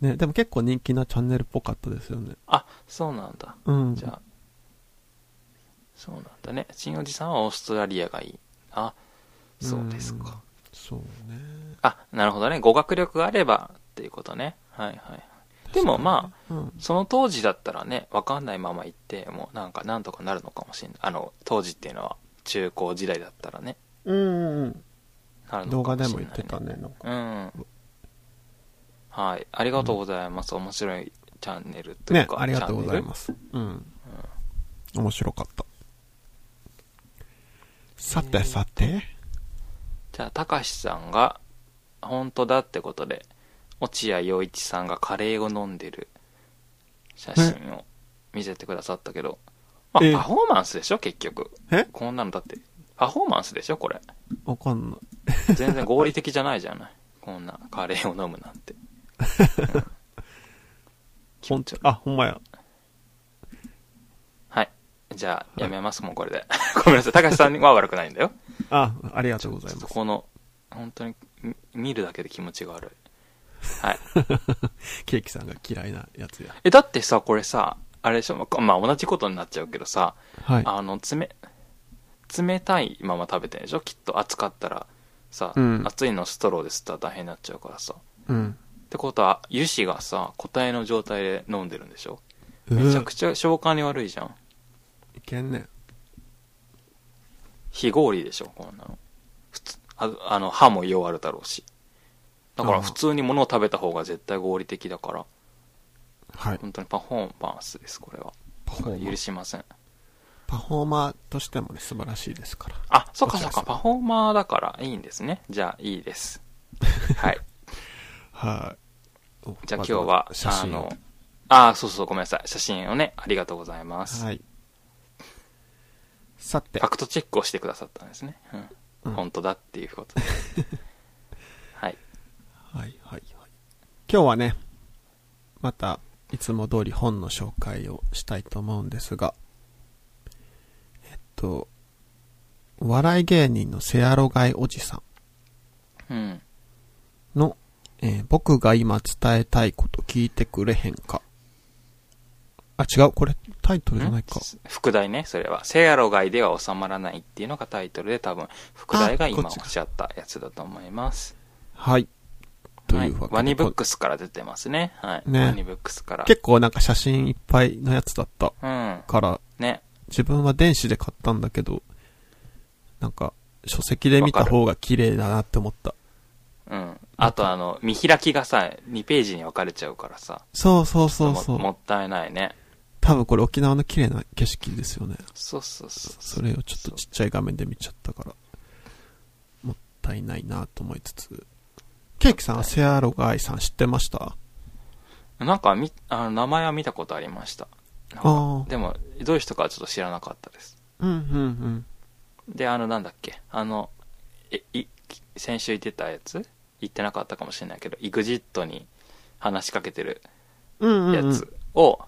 ね、でも結構人気なチャンネルっぽかったですよね。あそうなんだうん。じゃあそうなんだねちんおじさんはオーストラリアがいいあそうですか、うんそうね。あなるほどね語学力があればっていうことねはいはいでもまあ、うん。その当時だったらね、わかんないまま行って、もうなんかなんとかなるのかもしれない。あの、当時っていうのは中高時代だったらね、うんうんうん。なるの動かもしれない、画でも言ってたね。なんかうん。はい。ありがとうございます。面白いチャンネルというか。、ねありがとうございす。ます。うん。面白かった。さてさて。じゃあ、たかしさんが、本当だってことで、落合陽一さんがカレーを飲んでる写真を見せてくださったけど、まあ、えパフォーマンスでしょ、結局。えこんなのだって、パフォーマンスでしょ、これ。わかんない。全然合理的じゃないじゃない。こんなカレーを飲むなんて。ほんあ、ほんまや。はい。じゃあ、やめます、もうこれで。ごめんなさい。たかしさんは悪くないんだよ。あ、ありがとうございます。とこの、本当に、み見るだけで気持ちが悪い。はい。ケーキさんが嫌いなやつや。え、だってさ、これさ、あれでしょ、まあ同じことになっちゃうけどさ、はい。あの、冷、冷たいまま食べてるでしょ？きっと熱かったら、さ、うん熱いのストローで吸ったら大変になっちゃうからさ。うん。ってことは、油脂がさ、固体の状態で飲んでるんでしょ？うめちゃんくちゃ消化に悪いじゃん。いけんね。非合理でしょこんなの。普通、ああの、歯も弱るだろうし。だからああ普通に物を食べた方が絶対合理的だから、はい。本当にパフォーマンスです、これは。パフォー。許しません。パフォーマーとしてもね、素晴らしいですから。あ、そっかそっか、パフォーマーだからいいんですね。じゃあ、いいです。はい。はい。じゃあ今日は、写真をあの、あ、そうそう、ごめんなさい。写真をね、ありがとうございます。はい。さてファ、クトチェックをしてくださったんですね。うん。うん本当だっていうことで。はい。はいはいはい。今日はね、また、いつも通り本の紹介をしたいと思うんですが、えっと、お笑い芸人のセアロガイおじさうん。んの、えー僕が今伝えたいこと聞いてくれへんか。あ、違う、これタイトルじゃないか。副題ね、それは。セアロガイでは収まらないっていうのがタイトルで多分、副題が今おっしゃったやつだと思います。はい。とはいいうわけで、ワニブックスから出てますね。はい。ねワニブックスから。結構なんか写真いっぱいのやつだったうん。から、ね。自分は電子で買ったんだけど、なんか、書籍で見た方が綺麗だなって思った。うん。あとあの、見開きがさ、2ページに分かれちゃうからさ。そうそうそうそう。ももったいないね。多分これ沖縄の綺麗な景色ですよね。そうそうそう。それをちょっとちっちゃい画面で見ちゃったから、もったいないなと思いつつ。ケーキさんはセアロガイさん知ってました？なんかみ、あの、名前は見たことありました。でも、どういう人かはちょっと知らなかったです。うんうんうん。で、あの、なんだっけ、あの、え、い、先週言ってたやつ？言ってなかったかもしれないけど、EXIT に話しかけてるうんうん、うん。やつを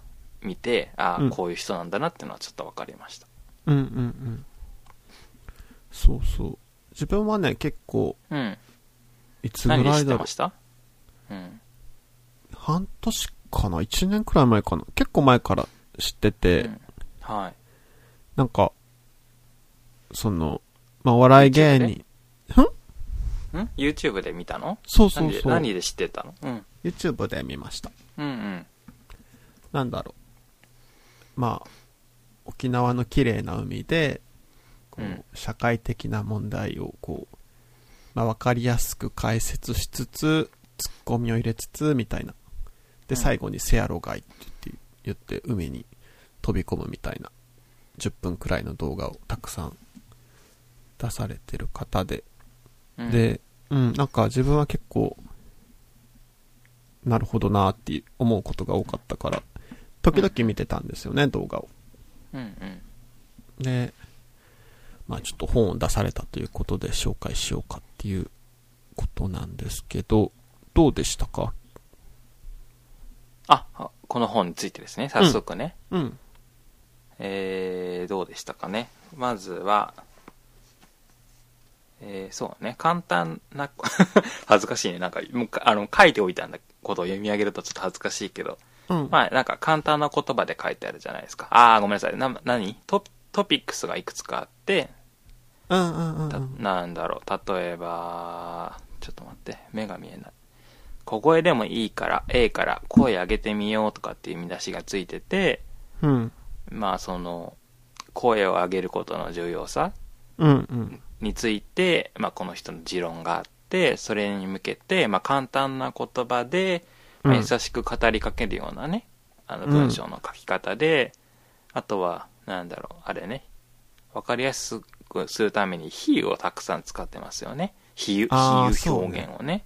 見て、ああ、うんこういう人なんだなっていうのはちょっと分かりました。うんうんうん。そうそう。自分はね、結構、うん。いつぐらいだろう？ました？うん。半年かな ?1 年くらい前かな？結構前から知ってて、うんはい。なんか、その、まあ、お笑い芸人。ん ?YouTube で見たの？そうそうそう。何で何で知ってたの？うん YouTube で見ました。うんうんなんだろう。まあ、沖縄の綺麗な海で、こう、うん社会的な問題をこう、まあ、わかりやすく解説しつつ、ツッコミを入れつつ、みたいな。で、うん。最後にセアロガイって言って、海に飛び込むみたいな、10分くらいの動画をたくさん出されてる方で、うん。で、うん、なんか自分は結構、なるほどなって思うことが多かったから、時々見てたんですよね、動画を。うんうん。で、まあちょっと本を出されたということで紹介しようかっていうことなんですけど、どうでしたか？ああこの本についてですね。早速ね、うん。えー、どうでしたかね。まずはえー、そうね。簡単な 恥ずかしいね。なんかもうかあの書いておいたんだことを読み上げるとちょっと恥ずかしいけど。うん。まあなんか簡単な言葉で書いてあるじゃないですか。ああごめんなさい。な何？トトピックスがいくつかあってうんうんうんうたん。なんだろう例えばちょっと待って目が見えない小声でもいいから、A から声上げてみようとかっていう見出しがついてて、うん。まあその、声を上げることの重要さうんうん。について、まあこの人の持論があって、それに向けて、まあ簡単な言葉で、まあうん優しく語りかけるようなね、あのうん文章の書き方で、あとは、なんだろう、あれね、わかりやすくするために比喩をたくさん使ってますよね。比喩、比喩表現をね。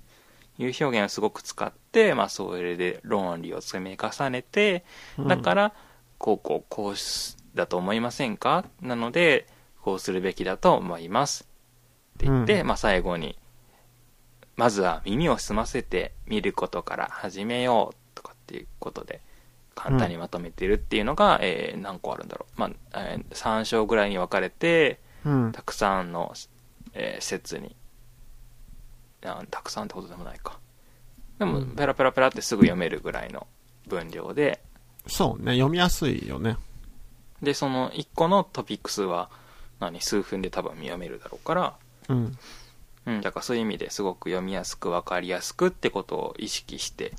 比喩表現をすごく使って、まあそれで論理を積み重ねて、だから、こうこうこうしだと思いませんか？なので、こうするべきだと思います。って言って、うんまあ最後に、まずは耳を澄ませて見ることから始めようとかっていうことで、簡単にまとめてるっていうのが、えー何個あるんだろう。まあ、えー3章ぐらいに分かれて、うん。たくさんの、えー説に。あたくさんってことでもないか。でもうん。ペラペラペラってすぐ読めるぐらいの分量で。そうね、読みやすいよね。でその1個のトピックスは何？数分で多分読めるだろうから。うん。うん、だからそういう意味ですごく読みやすく分かりやすくってことを意識して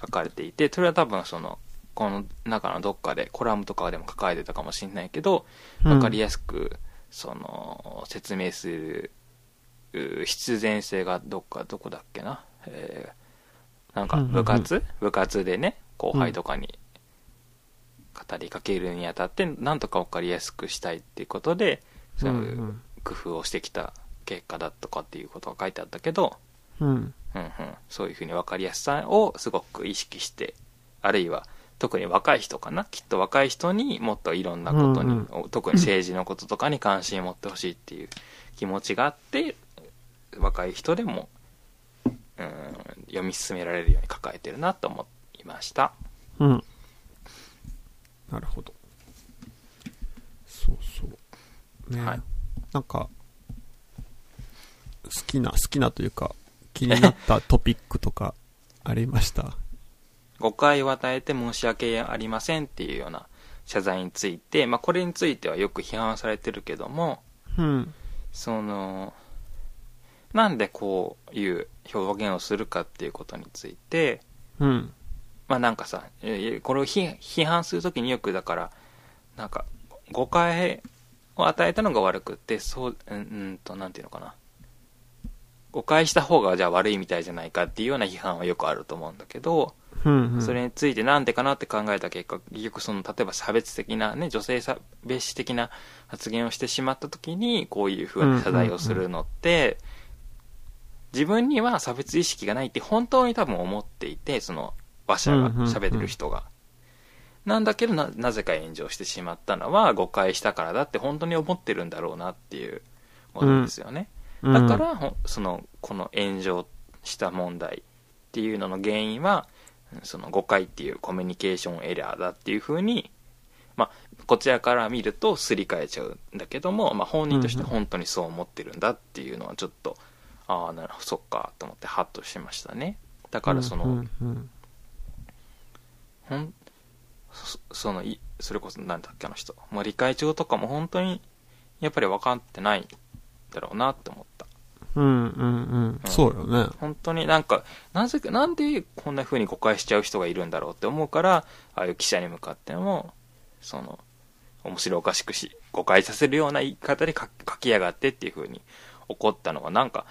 書かれていてそれは多分そのこの中のどっかでコラムとかでも書かれてたかもしれないけど分かりやすくその説明するう必然性がどっかどこだっけな、えーなんかうんうんうん。部活、部活でね後輩とかに語りかけるにあたってなんとか分かりやすくしたいっていうことでそういう工夫をしてきた結果だとかっていうことが書いてあったけど、うん。うんうん、そういうふうに分かりやすさをすごく意識してあるいは特に若い人かな？きっと若い人にもっといろんなことに、うん特に政治のこととかに関心を持ってほしいっていう気持ちがあって若い人でも、うん、読み進められるように書かれてるなと思いましたうん。なるほど。そうそう。ね、はいなんか、好きな、好きなというか、気になったトピックとかありました？誤解を与えて申し訳ありませんっていうような謝罪について、まあ、これについてはよく批判されてるけどもうん。そのなんでこういう表現をするかっていうことについてうん。まあなんかさえこれを批批判するときによくだからなんか誤解を与えたのが悪くってそううんうんとなんていうのかな誤解した方がじゃあ悪いみたいじゃないかっていうような批判はよくあると思うんだけど、うん、うん。それについてなんでかなって考えた結果結局その例えば差別的なね女性差別視的な発言をしてしまった時にこういうふうな謝罪をするのって、自分には差別意識がないって本当に多分思っていてその話者が喋ってる人が、なんだけどななぜか炎上してしまったのは誤解したからだって本当に思ってるんだろうなっていうことですよね、うんだから、ほんそのこの炎上した問題っていうのの原因はうんその誤解っていうコミュニケーションエラーだっていうふうに、まあ、こちらから見るとすり替えちゃうんだけども、まあ、本人として本当にそう思ってるんだっていうのはちょっと、ああなるほどそっかと思ってハッとしましたね。だからその、うんうんほんそそのいそれこそなんだっけあの人。森会長とかも本当にやっぱり分かってないんだろうなって思ったうんうんうん。そうよね。本当になんかなぜかなんでこんな風に誤解しちゃう人がいるんだろうって思うからああいう記者に向かってもその面白おかしくし誤解させるような言い方で書書きやがってっていう風に怒ったのがなんか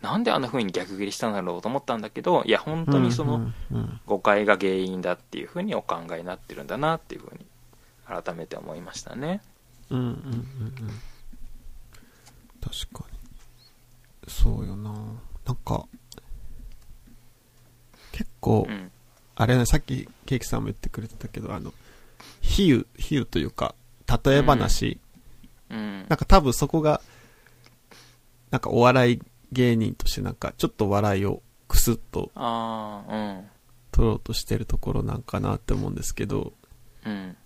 なんであんな風に逆切りしたんだろうと思ったんだけどいや本当にその、誤解が原因だっていうふうにお考えになってるんだなっていうふうに改めて思いましたねうんうんうんうん確かに。そうよな。なんか結構、うん。あれねさっきケーキさんも言ってくれてたけどあの比喩比喩というか例え話、うん。なんか多分そこがなんかお笑い芸人としてなんかちょっと笑いをクスッとああうん。取ろうとしてるところなんかなって思うんですけど。うん。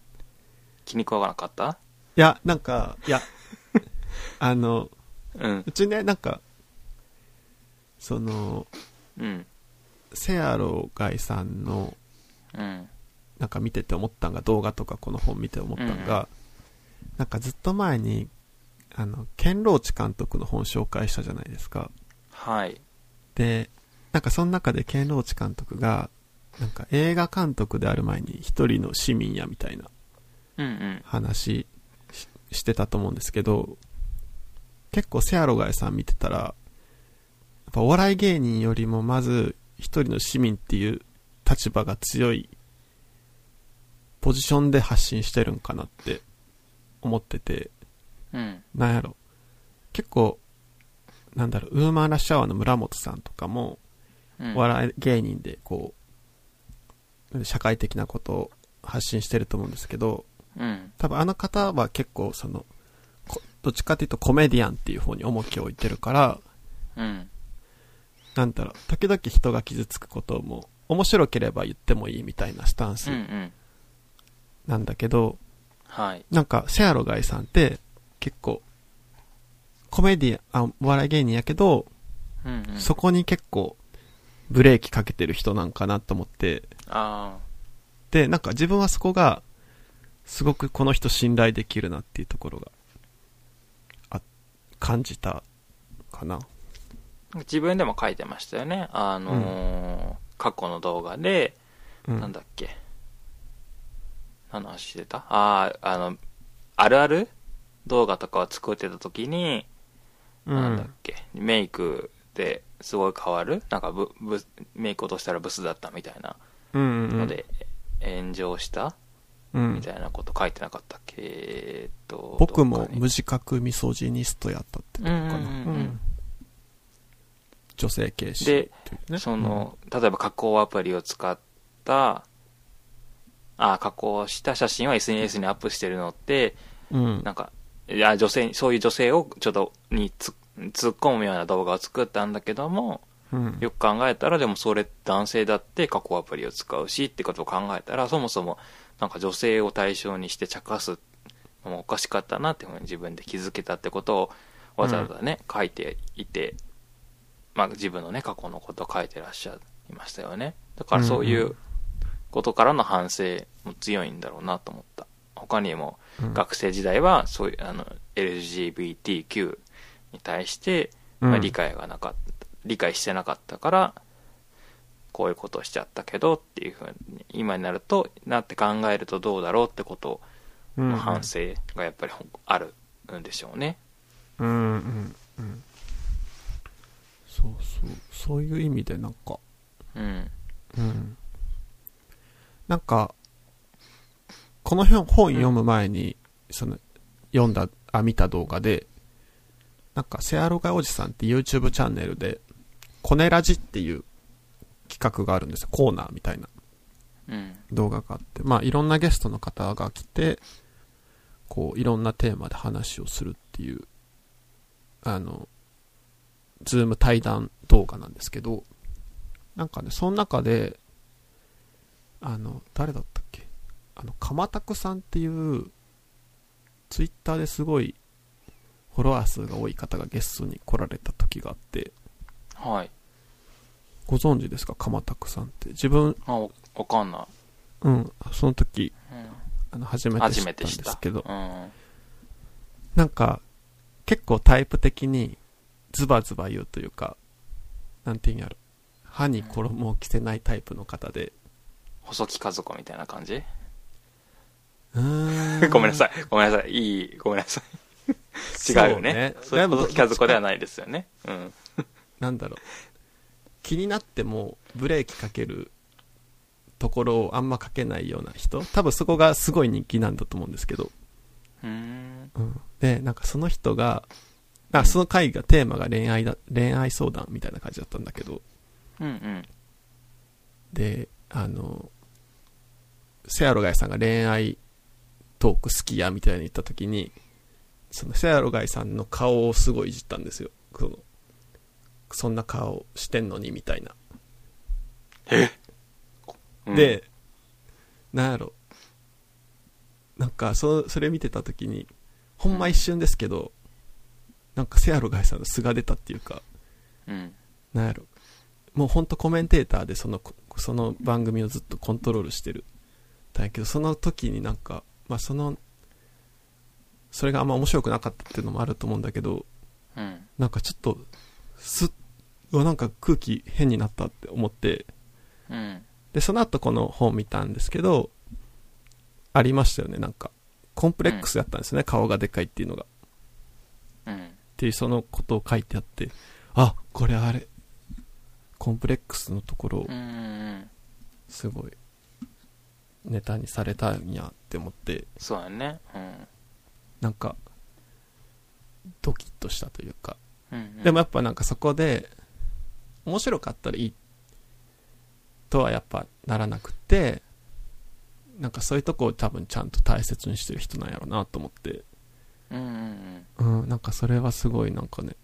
気に食わなかった？いやなんかいや あのうん。うちねなんかそのうん。セアロガイさんのうん。なんか見てて思ったんが動画とかこの本見て思ったんが、なんかずっと前にあのケンローチ監督の本紹介したじゃないですか。はい。でなんかその中でケンローチ監督が、なんか映画監督である前に一人の市民やみたいなうんうん。話ししてたと思うんですけど、結構セアロガイさん見てたら、やっぱお笑い芸人よりもまず一人の市民っていう立場が強いポジションで発信してるんかなって思ってて、うん。なんやろ。結構、なんだろう、ウーマンラッシュアワーの村本さんとかも、うん。お笑い芸人でこう、社会的なことを発信してると思うんですけど、うん。多分あの方は結構その、こどっちかというとコメディアンっていう方に重きを置いてるから、うん。なんだろう、時々人が傷つくことも面白ければ言ってもいいみたいなスタンス。なんだけど、はい。なんかセアロガイさんって結構、コメディアン、あ、お笑い芸人やけど、うんうん。そこに結構ブレーキかけてる人なんかなと思って、あで、なんか自分はそこが、すごくこの人信頼できるなっていうところが、あ、感じたかな。あ。自分でも書いてましたよね。あのー過去の動画で、うん。なんだっけ。何の話してた？ああ、あの、あるある？動画とかを作ってた時に、うんなんだっけ、メイクですごい変わる？なんかブ、ブ、メイク落としたらブスだったみたいな。ので、炎上した？うんみたいなこと書いてなかったっけえーっと。僕も無自覚ミソジニストやったってとこかな。うんうんうんうん女性軽視でっていうね。その、例えば加工アプリを使った、あ、加工した写真を SNS にアップしてるのって、うん、なんか、いや、女性、そういう女性をちょっと、につ突っ込むような動画を作ったんだけども、うん。よく考えたら、でもそれ男性だって加工アプリを使うしってことを考えたら、そもそもなんか女性を対象にして茶化すのもおかしかったなっていうふうに自分で気づけたってことをわざわざね、書いていて、まあ自分のね、過去のことを書いてらっしゃいましたよね。だからそういんううことからの反省も強いんだろうなと思った。他にもうん学生時代はそういうあの LGBTQ に対して、まあ、うん理解がなかった、理解してなかったからこういうことをしちゃったけどっていうふうに今になるとなって考えるとどうだろうってことの反省がやっぱりあるんでしょうね。うんうんうん。そうそう。そういう意味でなんか、うん。うん。なんか、この本本読む前に、その、読んだ、あ、見た動画で、なんか、セアロガおじさんって YouTube チャンネルで、コネラジっていう企画があるんですよ。コーナーみたいなうん。動画があって、まあ、いろんなゲストの方が来て、こう、いろんなテーマで話をするっていう、あの、ズーム対談動画なんですけど、なんかね、その中で、あの、誰だったっけ？あの、かまたくさんっていう、ツイッターですごい、フォロワー数が多い方がゲストに来られた時があって、はい。ご存知ですか？かまたくさんって。自分、あ、わわかんなうん、その時、い。うん。あの、初めて知初ったん。ですけど、うん。なんか、結構タイプ的にズバズバ言うというか、なんていうんやろ。歯に衣を着せないタイプの方で。細木和子みたいな感じ？うーん ごめんなさい。ごめんなさい。いい、ごめんなさい。違うよね。そういう細木和子ではないですよね。うん。なんだろう。気になってもブレーキかけるところをあんまかけないような人。多分そこがすごい人気なんだと思うんですけど。うーん。うん。で、なんかその人が、あ、うんその回がテーマが恋愛だ、恋愛相談みたいな感じだったんだけど、うんうん。で、あの、セアロガイさんが恋愛トーク好きやみたいに言った時に、そのセアロガイさんの顔をすごいいじったんですよ。その、そんな顔してんのにみたいな。うん、で、なんやろ。なんか、そ、それ見てた時に、ほんま一瞬ですけど、なんかセアロガイさんの素が出たっていうか、うん。なんやろ。もうほんとコメンテーターでその、その番組をずっとコントロールしてる。だけど、その時になんか、まあその、それがあんま面白くなかったっていうのもあると思うんだけど、うん。なんかちょっと、すっ、うわ、なんか空気変になったって思って、うん。で、その後この本見たんですけど、ありましたよね、なんか。コンプレックスやったんですね、顔がでかいっていうのが。っうん。ていうそのことを書いてあって、あ、これあれ、コンプレックスのところをうんうん。すごいネタにされたんやって思って、そうやね。うん。なんか、ドキッとしたというか。うんうん、でもやっぱなんかそこで、面白かったらいいとはやっぱならなくて、なんかそういうとこを多分ちゃんと大切にしてる人なんやろうなと思って、うんうんうん。うん、なんかそれはすごいなんかね、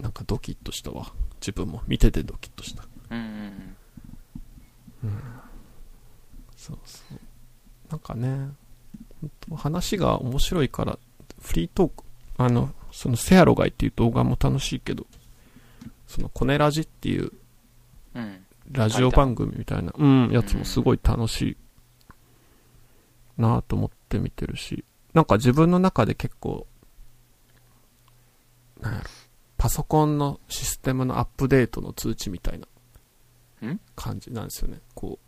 なんかドキッとしたわ。自分も見ててドキッとした。うんうんそうそう。なんかね、話が面白いから、フリートーク、あの、そのセアロガイっていう動画も楽しいけど、そのコネラジっていう。ラジオ番組みたいな、うん、やつもすごい楽しいなぁと思って見てるし、なんか自分の中で結構、なんやろ、パソコンのシステムのアップデートの通知みたいなん？感じなんですよね。こ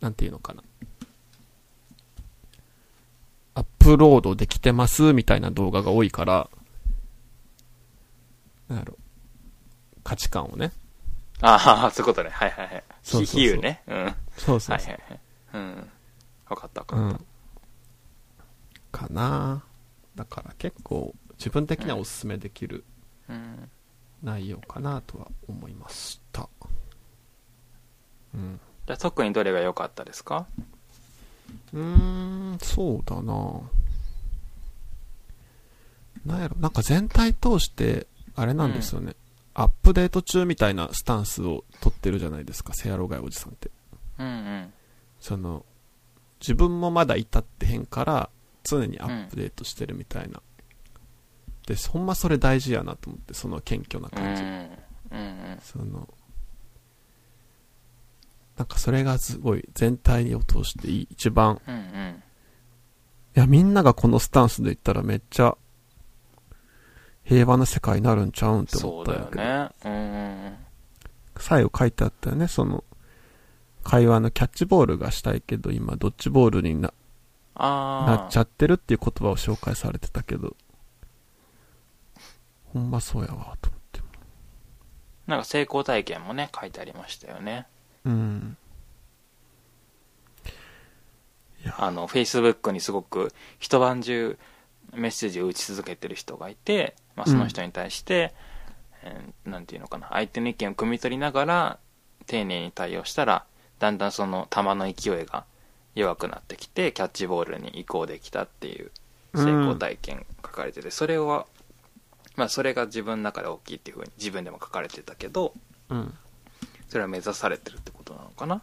う、なんていうのかな。アップロードできてますみたいな動画が多いから、なんやろ、価値観をね、ああ、そういうことね。はいはいはい。そうそうそう比喩ね。うん。はいそうそうそうはいはい。うん。わかったわかっうん。かなだから結構自分的にはおすすめできるた。うん。内容かなとは思いました。うん。じゃあ特にどれが良かったですか？うーん、そうだななんやろ、なんか全体通して、あれなんですよね、アップデート中みたいなスタンスを取ってるじゃないですか、セアロガイおじさんって。うんうん。その、自分もまだ至ってへんから、常にアップデートしてるみたいな。で、ほんまそれ大事やなと思って、その謙虚なう感じ。ん。うんその、なんかそれがすごい全体を通していい一番、うん。うんうん。いやみんながこのスタンスで言ったらめっちゃ平和な世界になるんちゃうんって思ったんやけど。ね。うんうん最後書いてあったよね、その、会話のキャッチボールがしたいけど、今ドッジボールにな。なっちゃってるっていう言葉を紹介されてたけど、ほんまそうやわ、と思って。なんか成功体験もね、書いてありましたよね。うん。あの、Facebook にすごく一晩中メッセージを打ち続けてる人がいて、まあ、その人に対して、えーなんていうのかな、相手の意見を汲み取りながら、丁寧に対応したら、だんだんその球の勢いが弱くなってきて、キャッチボールに移行できたっていう成功体験書かれてて、それは、まあ、それが自分の中で大きいっていうふうに自分でも書かれてたけど、うん。それは目指されてるってことなのかな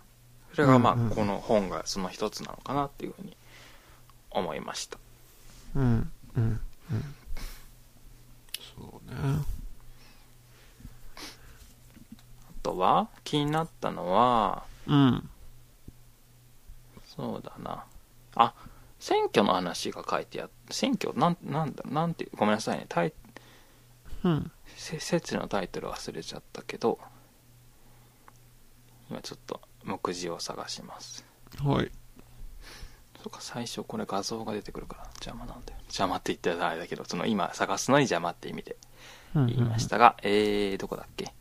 それがまあうんうんこの本がその一つなのかなっていうふうに思いましたうん。うん。うん。そうね。あとは気になったのはうん。そうだなあ選挙の話が書いてあって選挙なんなんだなんてごめんなさいねタイうん。せ説のタイトル忘れちゃったけど今ちょっと目次を探しますはい。そうか最初これ画像が出てくるから邪魔なんだよ邪魔って言ったらあれだけどその今探すのに邪魔って意味で言いましたが、えー、どこだっけ？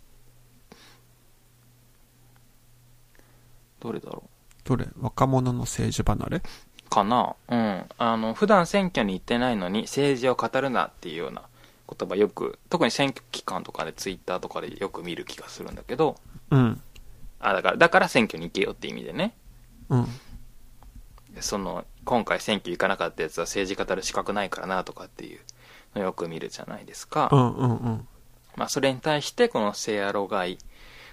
どれだろどれ？若者の政治離れ？うかな？うん。あの、普段選挙に行ってないのに政治を語るなっていうような言葉よく、特に選挙期間とかでツイッターとかでよく見る気がするんだけど、うん。あ、だから、だから選挙に行けよって意味でね。うん。その、今回選挙行かなかったやつは政治語る資格ないからなとかっていうのよく見るじゃないですか。うんうんうん。まあ、それに対して、このセアロガイ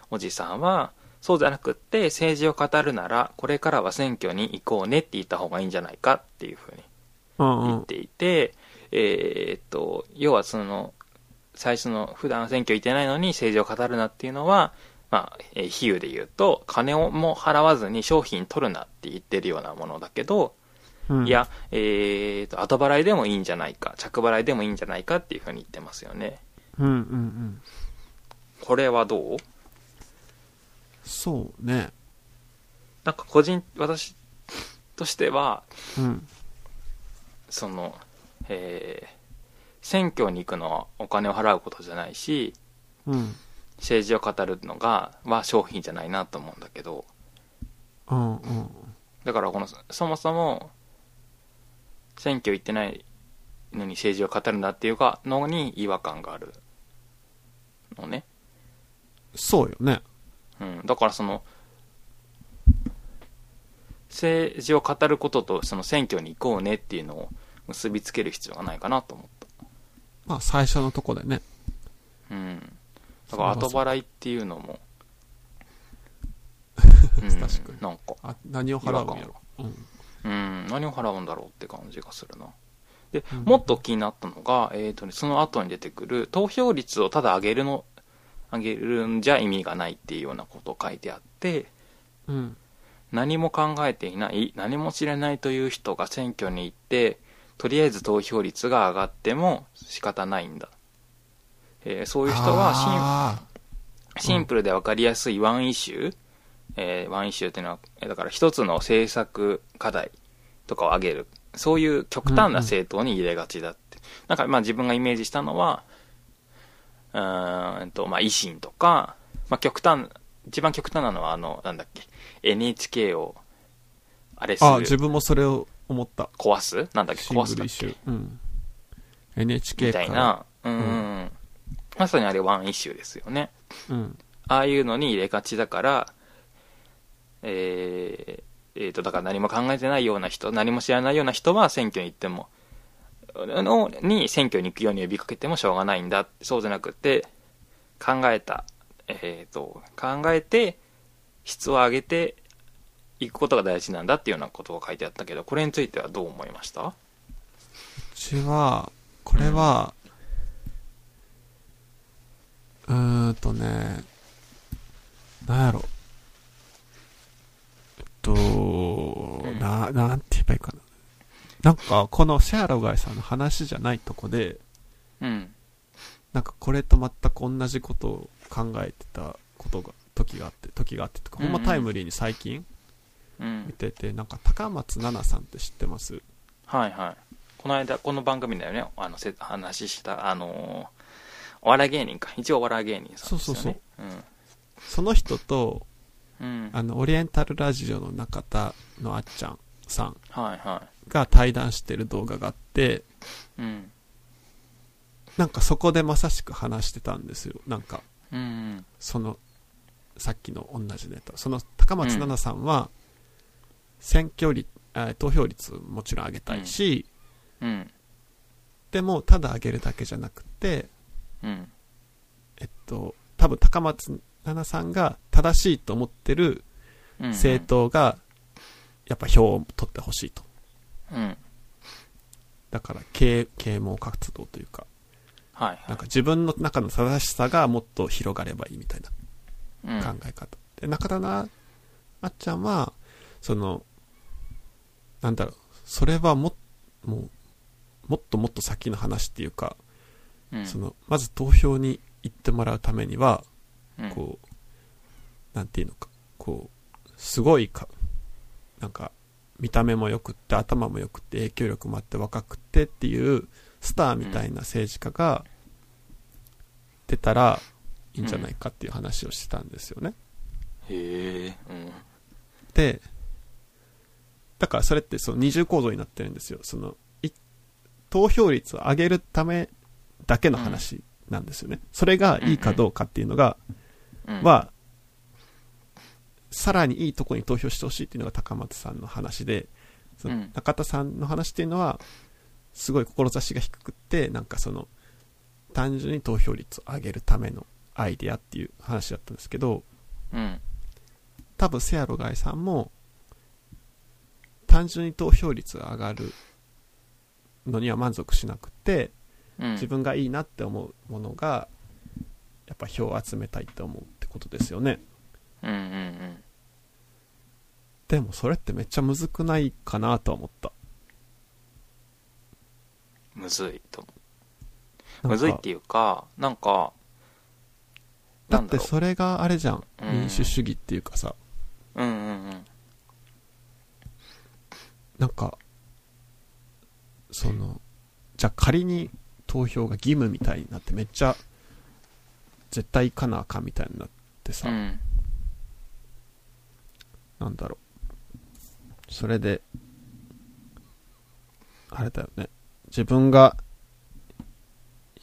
おじさんは、そうじゃなくって、政治を語るなら、これからは選挙に行こうねって言った方がいいんじゃないかっていうふうにうんうん。言っていて、えーっと、要はその、最初の普段選挙行ってないのに政治を語るなっていうのは、まあ、えー比喩で言うと、金をも払わずに商品取るなって言ってるようなものだけど、うんい、や、えーっと、後払いでもいいんじゃないか、着払いでもいいんじゃないかっていうふうに言ってますよね。うんうんこれはどう？そうね。なんか個人、私としては、うん。その、えー選挙に行くのはお金を払うことじゃないし、うん。政治を語るのが、は商品じゃないなと思うんだけど、うんうん。だからこの、そもそも、選挙行ってないのに政治を語るんだっていうか、のに違和感があるのね。そうよね。うん。だからその、政治を語ることとその選挙に行こうねっていうのを結びつける必要がないかなと思った。まあ最初のとこでね。うん。だから後払いっていうのも、うん確かになんか、あ、何を払うんやろ。うん。うん、何を払うんだろうって感じがするな。で、うんもっと気になったのが、えっ、とね、その後に出てくる、投票率をただ上げるの、上げるんじゃ意味がないっていうようなことを書いてあって、うん。何も考えていない、何も知れないという人が選挙に行って、とりあえず投票率が上がっても仕方ないんだ。えーそういう人はシンあシンプルで分かりやすいワンイシュー、えーワンイシューっていうのは、えーだから一つの政策課題とかを挙げる。そういう極端な政党に入れがちだって。なんかまあ自分がイメージしたのは、うーんと、まあ維新とか、まあ極端、一番極端なのはあの、なんだっけ、NHK を、あれすーあー、自る、分もそれを思った。壊す？なんだっけ、壊すだっけ？うん。NHK み。たいな、うん、うん、まさにあれワンイシューですよね。うん。ああいうのに入れがちだから、えー、えーと、だから何も考えてないような人、何も知らないような人は選挙に行っても、のに選挙に行くように呼びかけてもしょうがないんだ。そうじゃなくて、考えた、えーと、考えて、質を上げていくことが大事なんだっていうようなことが書いてあったけど、これについてはどう思いました？うちは、これは、うーんとね、なんやろ。えっと、んな、なんて言えばいいかな。なんか、このシェアロガイさんの話じゃないとこで、うん。なんかこれと全く同じことを考えてたことが、時があって、時があってとか、ほんまタイムリーに最近うん。見てて、なんか高松菜奈さんって知ってます？はいはい。この間、この番組だよね、あの、せ話した、あのーお笑い芸人か。一応お笑い芸人さんですよね。そうそうそううん。その人と、うん。あの、オリエンタルラジオの中田のあっちゃんさんはいはが対談してる動画があって、い。うん。なんかそこでまさしく話してたんですよ。なんか、うんうん。その、さっきの同じネタ。その高松菜奈さんは、選挙率、あ投票率もちろん上げたいし、うん。でも、ただ上げるだけじゃなくて、うん。えっと、多分高松菜奈さんが正しいと思ってるうん。政党が、やっぱ票を取ってほしいと。うん。だから、啓啓蒙活動というか、はいはい。なんか自分の中の正しさがもっと広がればいいみたいうん、な考え方。で、中田なあっちゃんは、その、なんだろう、それはも、もう、もっともっと先の話っていうか、うん、その、まず投票に行ってもらうためには、うん、こう、なんていうのか、こう、すごいか、なんか、見た目も良くって、頭も良くって、影響力もあって、若くてっていう、スターみたいな政治家が出たらいいんじゃないかっていう話をしてたんですよね。へえ、うん。で、だからそれってその二重構造になってるんですよ。その、い投票率を上げるためだけの話なんですよね。それがいいかどうかっていうのが、うん、は、さらにいいとこに投票してほしいっていうのが高松さんの話で、そのうん中田さんの話っていうのは、すごい志が低くって、なんかその、単純に投票率を上げるためのアイデアっていう話だったんですけど、うん。多分セアロガイさんも、単純に投票率が上がるのには満足しなくて、うん。自分がいいなって思うものが、やっぱ票を集めたいって思うってことですよね。うんうんうん。でもそれってめっちゃむずくないかなとは思った。むずいとむずいっていうか、なんか、だってそれがあれじゃん。うん民主主義っていうかさ、うんうんうんなんか、その、じゃあ仮に投票が義務みたいになってめっちゃ、絶対行かなあかんみたいになってさ、うんなんだろう。それで、あれだよね。自分が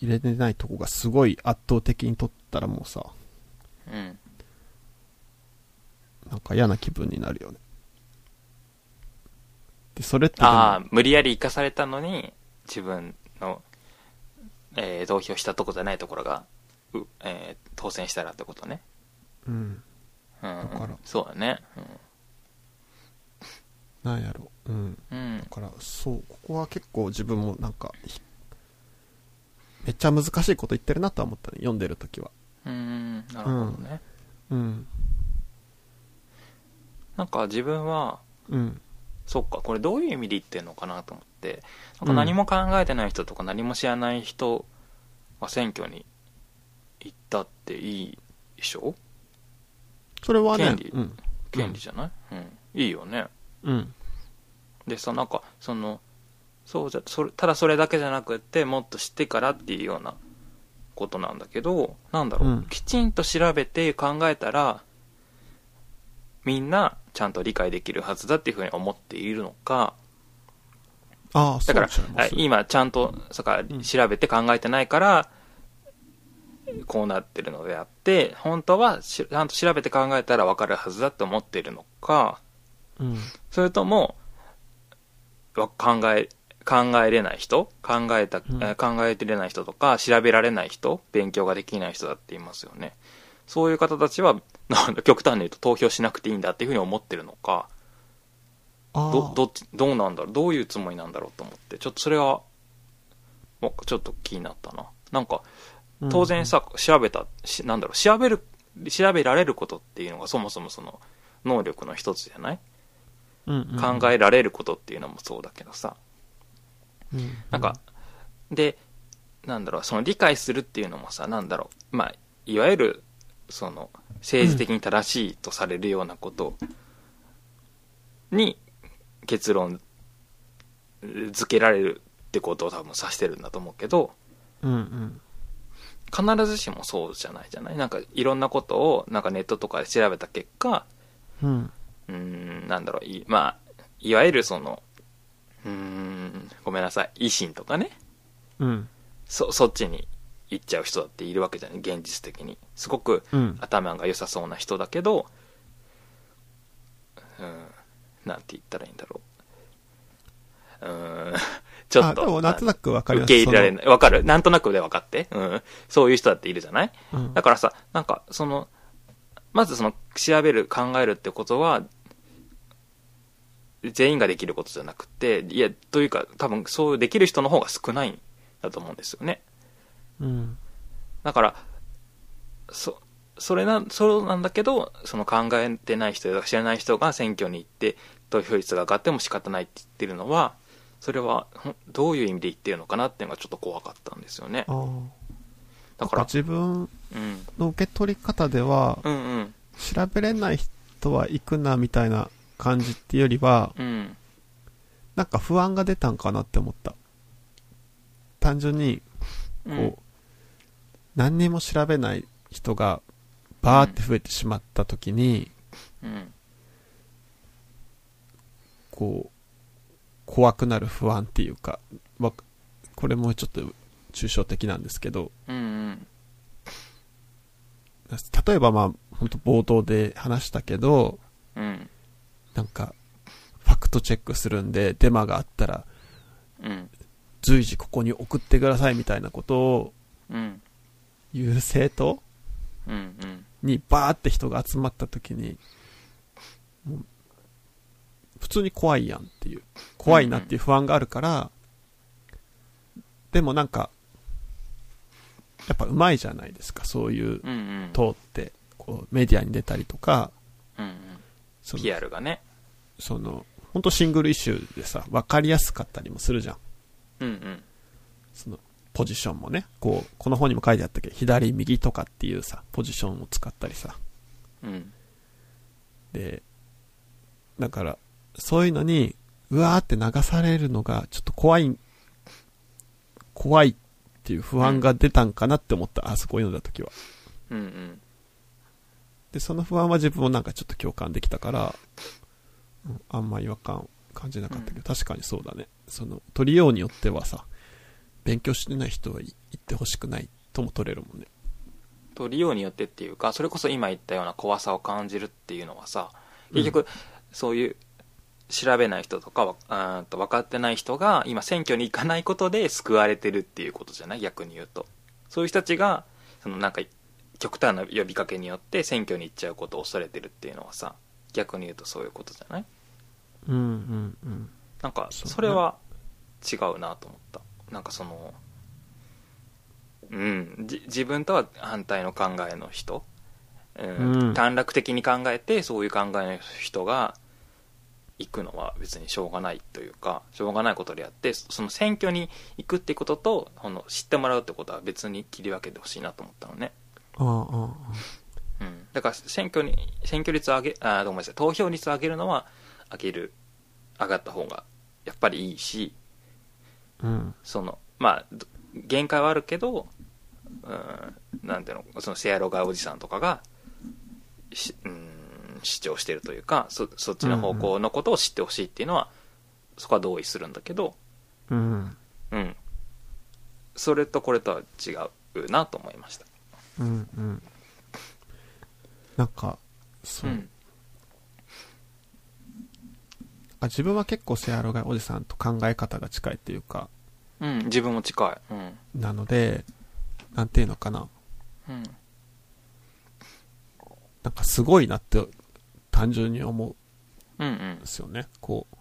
入れてないとこがすごい圧倒的に取ったらもうさ、うんなんか嫌な気分になるよね。で、それってああ無理やり生かされたのに自分の、えー投票したとこじゃないところが、うえー当選したらってことねうん。うんだからそうだねなんやろ。うん。うん、うんだから、そう、ここは結構自分もなんか、ひめっちゃ難しいこと言ってるなとは思ったね、読んでるときは。うんなるほどね、うん。なんか自分はうん。そっかこれどういう意味で言ってんのかなと思って。なんか何も考えてない人とか何も知らない人が選挙に行ったっていいでしょ？それはね権利、うん。権利じゃない、うん。いいよね。うん。でさなんかそのそうじゃそれただそれだけじゃなくってもっと知ってからっていうようなことなんだけどなんだろう、うん。きちんと調べて考えたらみんなちゃんと理解できるはずだっていうふうに思っているのか。ああ、そだから今ちゃんとそかん。調べて考えてないから、こうなってるのであって本当はしちゃんと調べて考えたら分かるはずだと思っているのか。うん。それともわ考え考えれない人？考えた、ん。えー考えてれない人とか調べられない人？勉強ができない人だって言いますよねそういう方たちはなんだ極端に言うと投票しなくていいんだっていうふうに思ってるのか。どどっちどうなんだろうどういうつもりなんだろうと思ってちょっとそれはもうちょっと気になったな。なんかうん。当然さ、調べたしなんだろう調べる調べられることっていうのがそもそもその能力の一つじゃない、うんうん考えられることっていうのもそうだけどさ。うん。なんか、でなんだろうその理解するっていうのもさなんだろうまあいわゆるその政治的に正しいとされるようなことに結論付けられるってことを多分指してるんだと思うけどうんうん。必ずしもそうじゃないじゃない？なんかいろんなことをなんかネットとかで調べた結果うん。うーんなんだろういまあいわゆるそのうーんごめんなさい維新とかねうん。そそっちに行っちゃう人だっているわけじゃない？現実的に。すごくうん。頭が良さそうな人だけどうんなんて言ったらいいんだろう。うーん ちょっと。なんとなくわか受け入れられない。わかる。なんとなくで分かって、うん、そういう人だっているじゃない？うん。だからさなんかそのまずその調べる考えるってことは全員ができることじゃなくていやというか多分そうできる人の方が少ないんだと思うんですよねうん。だからそそれなそうなんだけどその考えてない人や知らない人が選挙に行って投票率が上がっても仕方ないって言ってるのはそれはどういう意味で言ってるのかなっていうのがちょっと怖かったんですよね。だから自分うんの受け取り方では、うんうん調べれない人は行くなみたいな感じっていうよりは、うんなんか不安が出たんかなって思った。単純に、こう、うん何にも調べない人がバーって増えてしまった時に、うん。こう、怖くなる不安っていうか、わこれもちょっと抽象的なんですけど、うんうん。例えばまあ、本当冒頭で話したけど、うん。なんか、ファクトチェックするんで、デマがあったら、うん。随時ここに送ってくださいみたいなことをうん言う政党うんうん。にバーって人が集まった時に、普通に怖いやんっていう、怖いなっていう不安があるから、でもなんか、やっぱ上手いじゃないですか、そういううんうん。党って、こうメディアに出たりとか、うんうん。その PR がね。その、本当シングルイシューでさ、わかりやすかったりもするじゃん。うんうん。その、ポジションもね、こう、この本にも書いてあったけど、左、右とかっていうさ、ポジションを使ったりさ。うん。で、だから、そういうのに、うわーって流されるのが、ちょっと怖い、怖いっていう不安が出たんかなって思った、あそこ読んだ時は。うんうん。で、その不安は自分もなんかちょっと共感できたから、うんあんま違和感感じなかったけど、確かにそうだね。その、取りようによってはさ、勉強してない人は言ってほしくないとも取れるもんね。と利用によってっていうかそれこそ今言ったような怖さを感じるっていうのはさ結局、そういう調べない人とかわあーと分かってない人が今選挙に行かないことで救われてるっていうことじゃない？逆に言うと。そういう人たちがそのなんか極端な呼びかけによって選挙に行っちゃうことを恐れてるっていうのはさ逆に言うとそういうことじゃない？うんうんうん。なんかそれは違うなと思ったなんかそのうんじ自分とは反対の考えの人、うんうん。短絡的に考えてそういう考えの人が行くのは別にしょうがないというかしょうがないことであってその選挙に行くってこととこの知ってもらうってことは別に切り分けてほしいなと思ったのね、ああ、うん、だから選挙に選挙率を上げあごめんなさい投票率を上げるのは上げる上がった方がやっぱりいいしうん。そのまあど限界はあるけど、うん、なんていうのそのセアロガーおじさんとかがし、うん、主張してるというかそそっちの方向のことを知ってほしいっていうのは、そこは同意するんだけど、うん。うん、それとこれとは違うなと思いました。うんうん。なんか、そう。うんあ自分は結構セアロガイおじさんと考え方が近いっていうか、うん、自分も近い。うん。なので、なんていうのかな。うん。なんかすごいなって単純に思うんうんうんで。すよね。こう、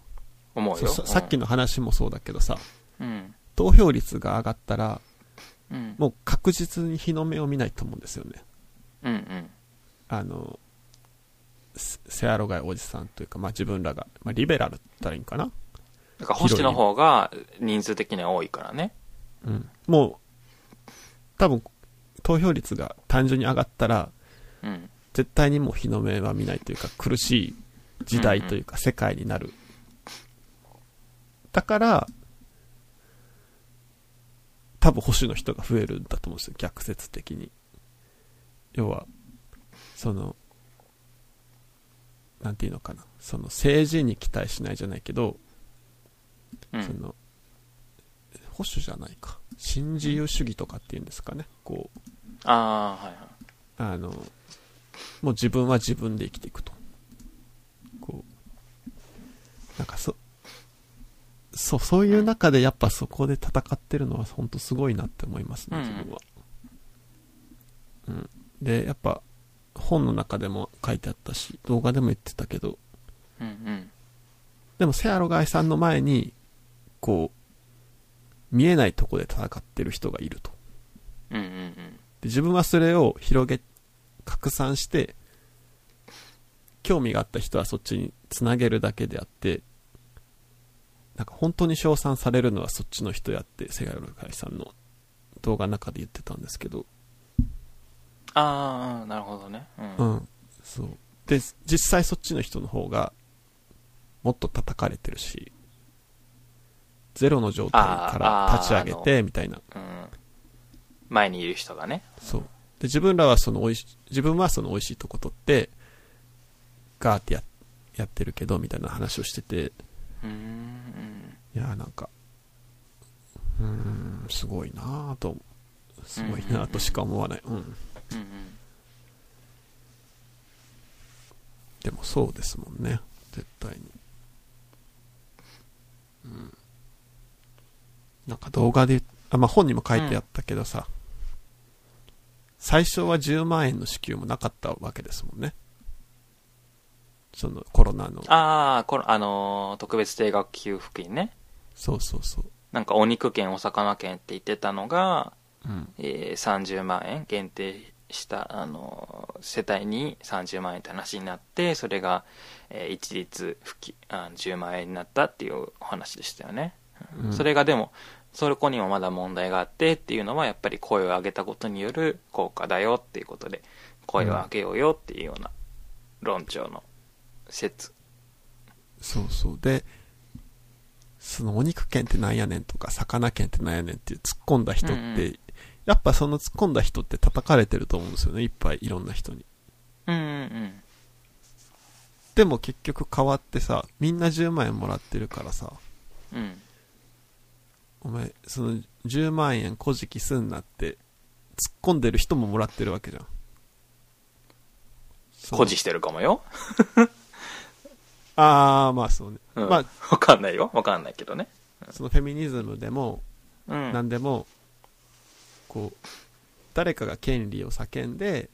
思うよ。ささっきの話もそうだけどさ、うん。投票率が上がったら、うん。もう確実に日の目を見ないと思うんですよね。うんうん。あの、セセアロガイおじさんというか、まあ自分らが、まあリベラルって言ったらいいんかな。だから星の方が人数的には多いからね。うん。もう、多分、投票率が単純に上がったら、うん。絶対にもう日の目は見ないというか、苦しい時代というか、世界になる。だから、多分保守の人が増えるんだと思うんですよ、逆説的に。要は、その、なんていうのかな。その政治に期待しないじゃないけど、うん。その、保守じゃないか。新自由主義とかっていうんですかね。こう、ああ、はいはい。あの、もう自分は自分で生きていくと。こう、なんかそ、そう、そういう中でやっぱそこで戦ってるのは本当すごいなって思いますね、うん自分は。うん。で、やっぱ、本の中でも書いてあったし、動画でも言ってたけど、うんうん。でもセアロガイさんの前に、こう、見えないとこで戦ってる人がいると。うんうんうん。で自分はそれを広げ、拡散して、興味があった人はそっちにつなげるだけであって、なんか本当に称賛されるのはそっちの人やって、セガロガイさんの動画の中で言ってたんですけど、ああ、なるほどね。う。うんん、そう。で、実際そっちの人の方が、もっと叩かれてるし、ゼロの状態から立ち上げて、みたいな。うん。前にいる人がね。そう。で、自分らはその美味し、自分はその美味しいとこ取って、ガーってや、やってるけど、みたいな話をしてて、うーん。いやーなんか、うーん、すごいなぁと、すごいなぁとしか思わない。うん。うんうん。でもそうですもんね。絶対に。うん。なんか動画で、あ、まあ、本にも書いてあったけどさ、最初は10万円の支給もなかったわけですもんね。そのコロナの。ああ、この、あのー特別定額給付金ね。そうそうそう。なんかお肉券、お魚券って言ってたのが、うん。えー30万円限定した、あのー世帯に30万円って話になって、それが、えー一律付きあ10万円になったっていうお話でしたよね。うんそれがでも、そこにもまだ問題があってっていうのはやっぱり声を上げたことによる効果だよっていうことで声を上げようよっていうような論調の説そうそう。で、そのお肉券ってなんやねんとか、魚券ってなんやねんっていう突っ込んだ人って、うんうんやっぱその突っ込んだ人って叩かれてると思うんですよね。いっぱいいろんな人に。うんうんでも結局変わってさ、みんな10万円もらってるからさ、うん。うんお前、その10万円小じきすんなって、突っ込んでる人ももらってるわけじゃん。その。誇示してるかもよ、あー、まあそうね。うん、まあ、わかんないよ。わかんないけどね。そのフェミニズムでも、うん。なんでも、こう、誰かが権利を叫んで、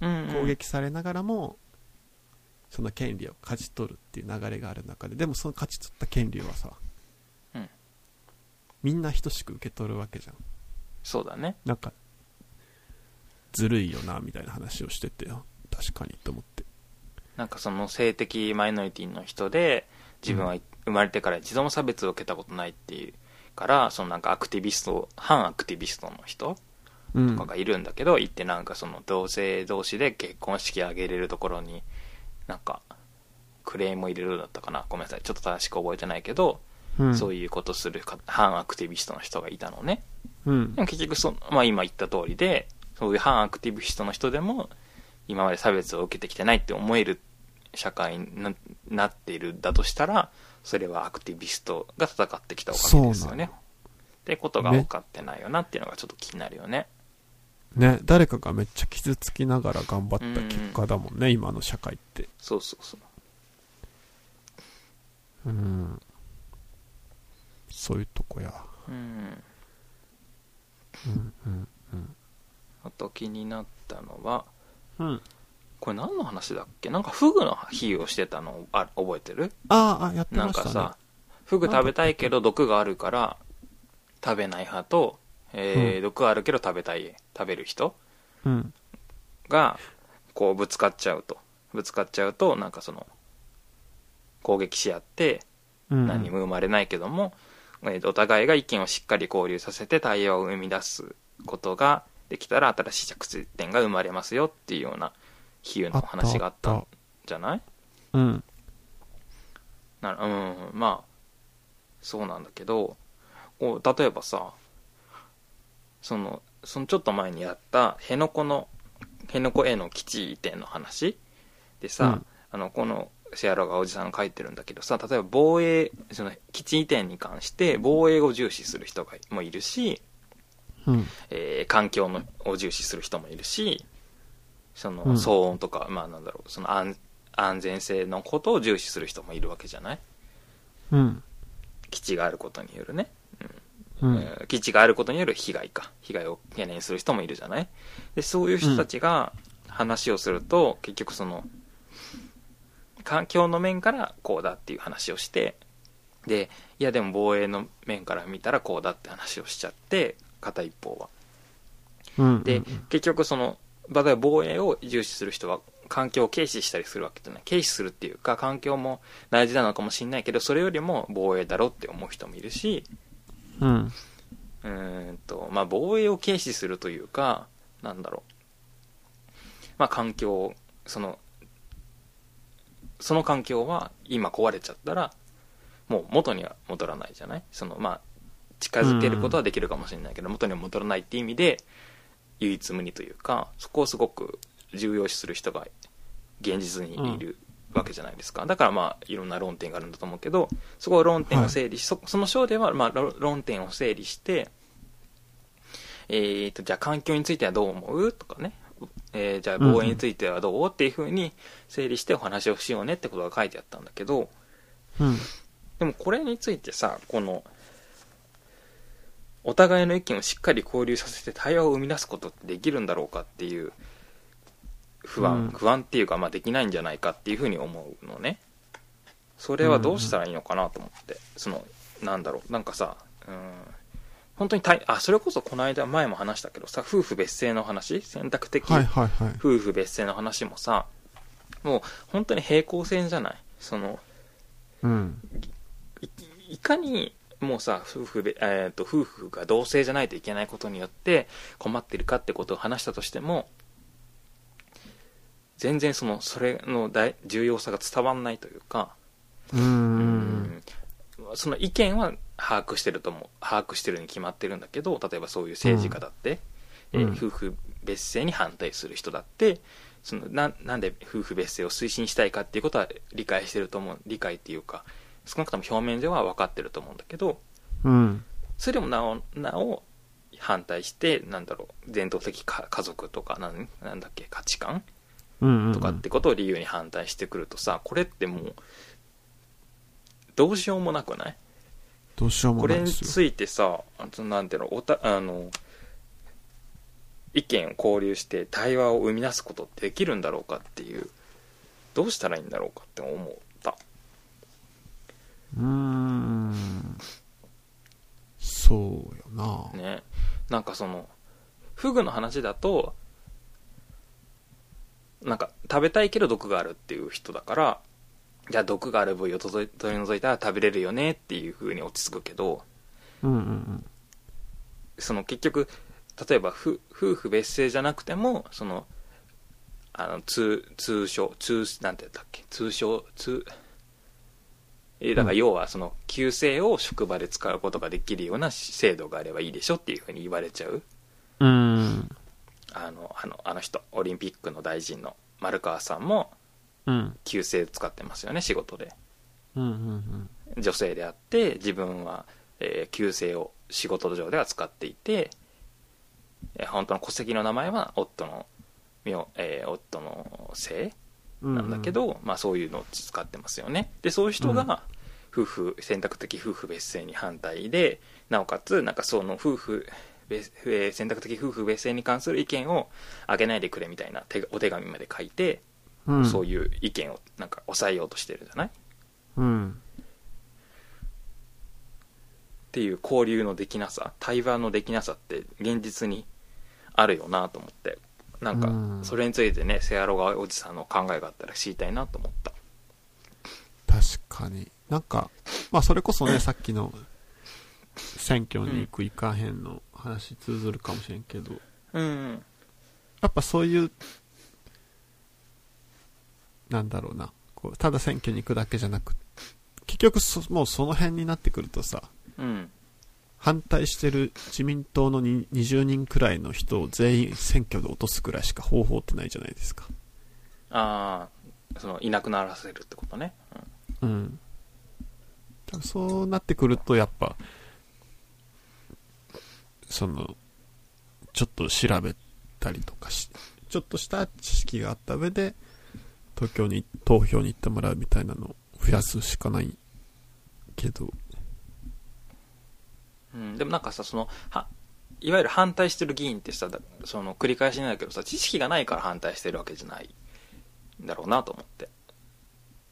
攻撃されながらも、その権利を勝ち取るっていう流れがある中で、でもその勝ち取った権利はさ、うんみんな等しく受け取るわけじゃん。そうだねなんか、ずるいよな、みたいな話をしてて、確かにと思って。なんかその性的マイノリティの人で自分は生まれてから一度も差別を受けたことないっていうからそのなんかアクティビスト反アクティビストの人うん。とかがいるんだけど、行ってなんかその同性同士で結婚式挙げれるところになんかクレームを入れるだったかな。ごめんなさい。ちょっと正しく覚えてないけど、うん、そういうことするか反アクティビストの人がいたのね。うん。で。も結局そ、まあ、今言った通りでそういう反アクティビストの人でも今まで差別を受けてきてないって思える社会にななっているだとしたらそれはアクティビストが戦ってきたおかげですよねってことが分かってないよなっていうのがちょっと気になるよねね、誰かがめっちゃ傷つきながら頑張った結果だもんね、今の社会って。そうそうそううん。そういうとこや。うんうん、うん、うん。あと気になったのはうん。これ何の話だっけ？なんかフグの比喩をしてたのあ覚えてる？あーあ、やってなましたね。んかさ、フグ食べたいけど毒があるから食べない派と、えーうん毒があるけど食べたい食べる人うん。がこうぶつかっちゃうとぶつかっちゃうとなんかその攻撃し合ってうん。何も生まれないけども、えーとお互いが意見をしっかり交流させて対話を生み出すことができたら新しい着地点が生まれますよっていうような比喩の話があったんじゃないうん。なうんまあそうなんだけどこう例えばさそのそのちょっと前にやった辺野古の辺野古への基地移転の話でさ、うんあのこのシェアロがおじさんが書いてるんだけどさ例えば防衛その基地移転に関して防衛を重視する人がもいるし、うん。えー環境のを重視する人もいるしそのうん。騒音とか、まあなんだろうその安安全性のことを重視する人もいるわけじゃない？うん。基地があることによるね、基地があることによる被害か。被害を懸念する人もいるじゃない？でそういう人たちが話をすると、結局その環境の面からこうだっていう話をしてでいやでも防衛の面から見たらこうだって話をしちゃって片一方は。うん。で、うん。結局その例えば防衛を重視する人は環境を軽視したりするわけじゃない軽視するっていうか環境も大事なのかもしれないけどそれよりも防衛だろって思う人もいるしうん。うーんとまあ防衛を軽視するというかなんだろうまあ環境そのその環境は今壊れちゃったらもう元には戻らないじゃない？そのまあ近づけることはできるかもしれないけど、元には戻らないっていう意味で唯一無二というかそこをすごく重要視する人が現実にいるわけじゃないですか、だからまあいろんな論点があるんだと思うけどそこを論点を整理し、そその章ではまあ論論点を整理してえー、とじゃあ環境についてはどう思うとかね、えーじゃあ防衛についてはどうっていうふうに整理してお話をしようねってことが書いてあったんだけどうん。でもこれについてさこのお互いの意見をしっかり交流させて対話を生み出すことってできるんだろうかっていう不安、うん。不安っていうか、まあ、できないんじゃないかっていうふうに思うのね。それはどうしたらいいのかなと思って、そのなんだろう。なんかさうん本当に対あそれこそこの間前も話したけどさ夫婦別姓の話？選択的はいはいはい。夫婦別姓の話もさもう本当に平行線じゃない？そのうん。いいかに、もうさ夫婦で、えー、と夫婦が同性じゃないといけないことによって困ってるかってことを話したとしても全然そのそれの大重要さが伝わんないというかうーん。その意見は把握してると思う。把握してるに決まってるんだけど例えばそういう政治家だって、うん。うんえー夫婦別姓に反対する人だってそのななんで夫婦別姓を推進したいかっていうことは理解してると思う。理解っていうか少なくとも表面上は分かってると思うんだけどうん。それでもなおなお反対してなんだろう伝統的か家族とかなんなんだっけ価値観。とかってことを理由に反対してくるとさこれってもうどうしようもなくない？どうしようもこれにないですよ。ついてさなんていうのおたあの意見を交流して対話を生み出すことってできるんだろうかっていうどうしたらいいんだろうかって思ったうーん。そうよな。ねなんかそのフグの話だとなんか食べたいけど毒があるっていう人だからじゃあ毒がある部位を取り除いたら食べれるよねっていう風に落ち着くけどうんうんうん。その結局例えばふ夫婦別姓じゃなくてもそのあの通通称通なんて言ったっけ？通称通えだからうん要はその旧姓を職場で使うことができるような制度があればいいでしょっていうふうに言われちゃううーん。あのあのあの人オリンピックの大臣の丸川さんもうん。旧姓使ってますよね仕事でうんうんうん。女性であって自分は、えー旧姓を仕事上では使っていて、えー本当の戸籍の名前は夫の名、えー夫の姓なんだけど、まあ、そういうのを使ってますよね。でそういう人うん。が夫婦選択的夫婦別姓に反対でなおかつなんかその夫婦別えー選択的夫婦別姓に関する意見をあげないでくれみたいな手お手紙まで書いて、うん、そういう意見をなんか抑えようとしてるじゃない？うん。っていう交流のできなさ対話のできなさって現実にあるよなと思ってなんかうん。それについてねセアロガおじさんの考えがあったら知りたいなと思った。確かに。なんか、まあそれこそね、さっきの選挙に行く行かへんの話通ずるかもしれんけど、うん。やっぱそういう、なんだろうな、こうただ選挙に行くだけじゃなく、結局そもうその辺になってくるとさ、うん反対してる自民党のに20人くらいの人を全員選挙で落とすくらいしか方法ってないじゃないですか。ああそのいなくならせるってことね、うん。多分そうなってくると、やっぱ、その、ちょっと調べたりとかし、ちょっとした知識があった上で、東京に、投票に行ってもらうみたいなのを増やすしかないけど、うん。うん、でもなんかさそのはいわゆる反対してる議員ってさだその繰り返しになるけどさ知識がないから反対してるわけじゃないんだろうなと思って。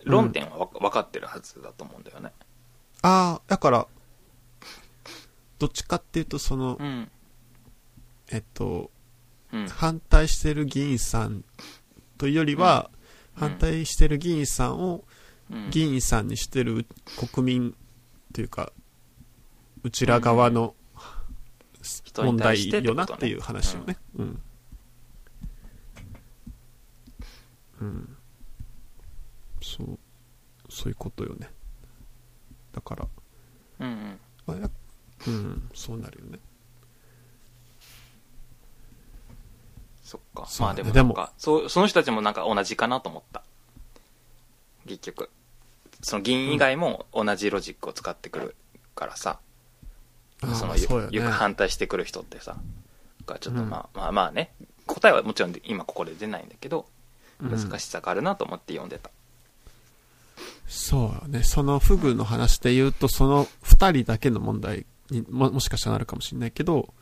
論点はわ分かってるはずだと思うんだよね。ああ、だから、どっちかっていうと、その、うん。えっと、うん。反対してる議員さんというよりは、うん。反対してる議員さんをうん。議員さんにしてる国民というか、うちら側の人問題よなっていう話をね。うん。うん。そう、そういうことよね。だから、うんうんうん、そうなるよね。そっかまあでもでもなんかそうその人たちもなんか同じかなと思った結局その議員以外も同じロジックを使ってくるからさ、ああそのよく反対してくる人ってさがちょっとうん。まあ、まあまあね。答えはもちろん今ここで出ないんだけどうん。難しさがあるなと思って読んでた。そうよね。そのフグの話で言うと、その二人だけの問題にも、もしかしたらなるかもしれないけど、